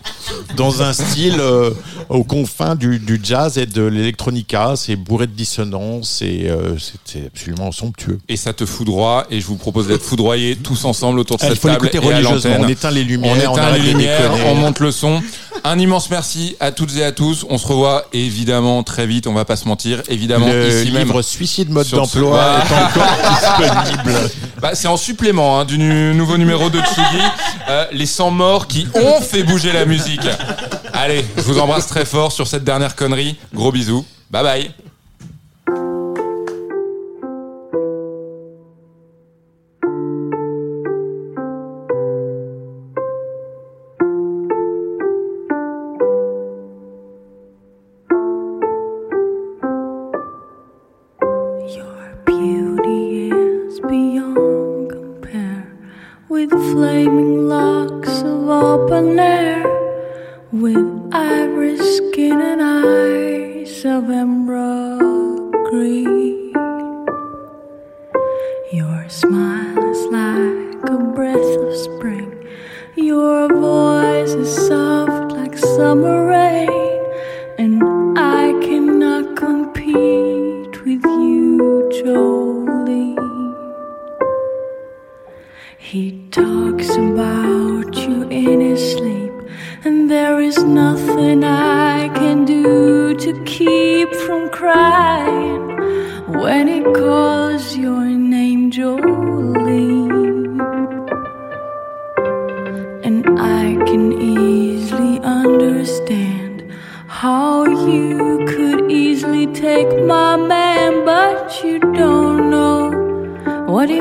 dans un style euh, aux confins du, du jazz et de l'électronica. C'est bourré de dissonance et euh, c'est absolument somptueux. et ça te foudroie et je vous propose d'être foudroyés tous ensemble autour de Ah, cette faut table et religieusement. On éteint les lumières, on on éteint arrête les lumières, on monte le son. Un immense merci à toutes et à tous. On se revoit évidemment très vite, on va pas se mentir. Évidemment le ici même. livre Suicide mode ce- d'emploi est encore disponible. Bah, c'est en supplément hein, du nu- nouveau numéro de Tsugi. Euh, les 100 morts qui ont fait bouger la musique. Allez, je vous embrasse très fort sur cette dernière connerie. Gros bisous. Bye bye.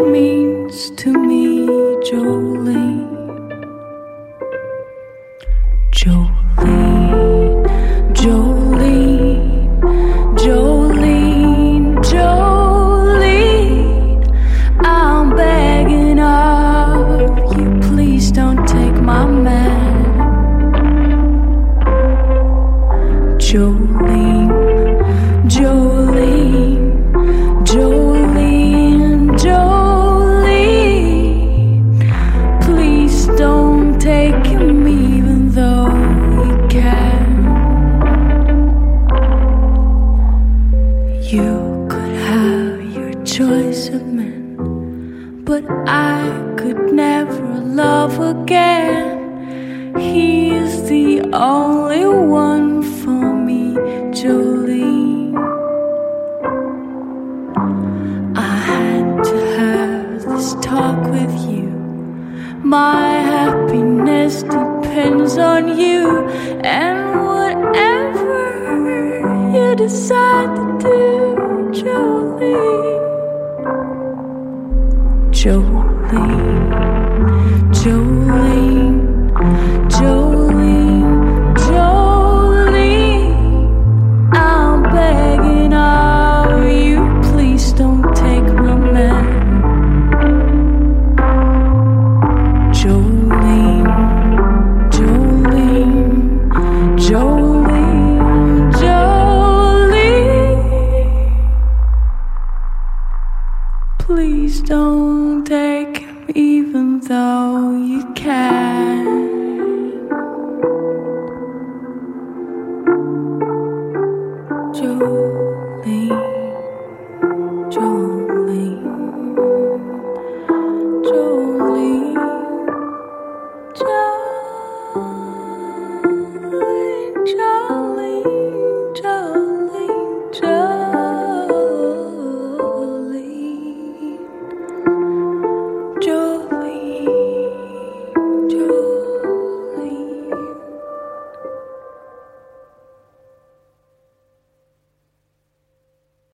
What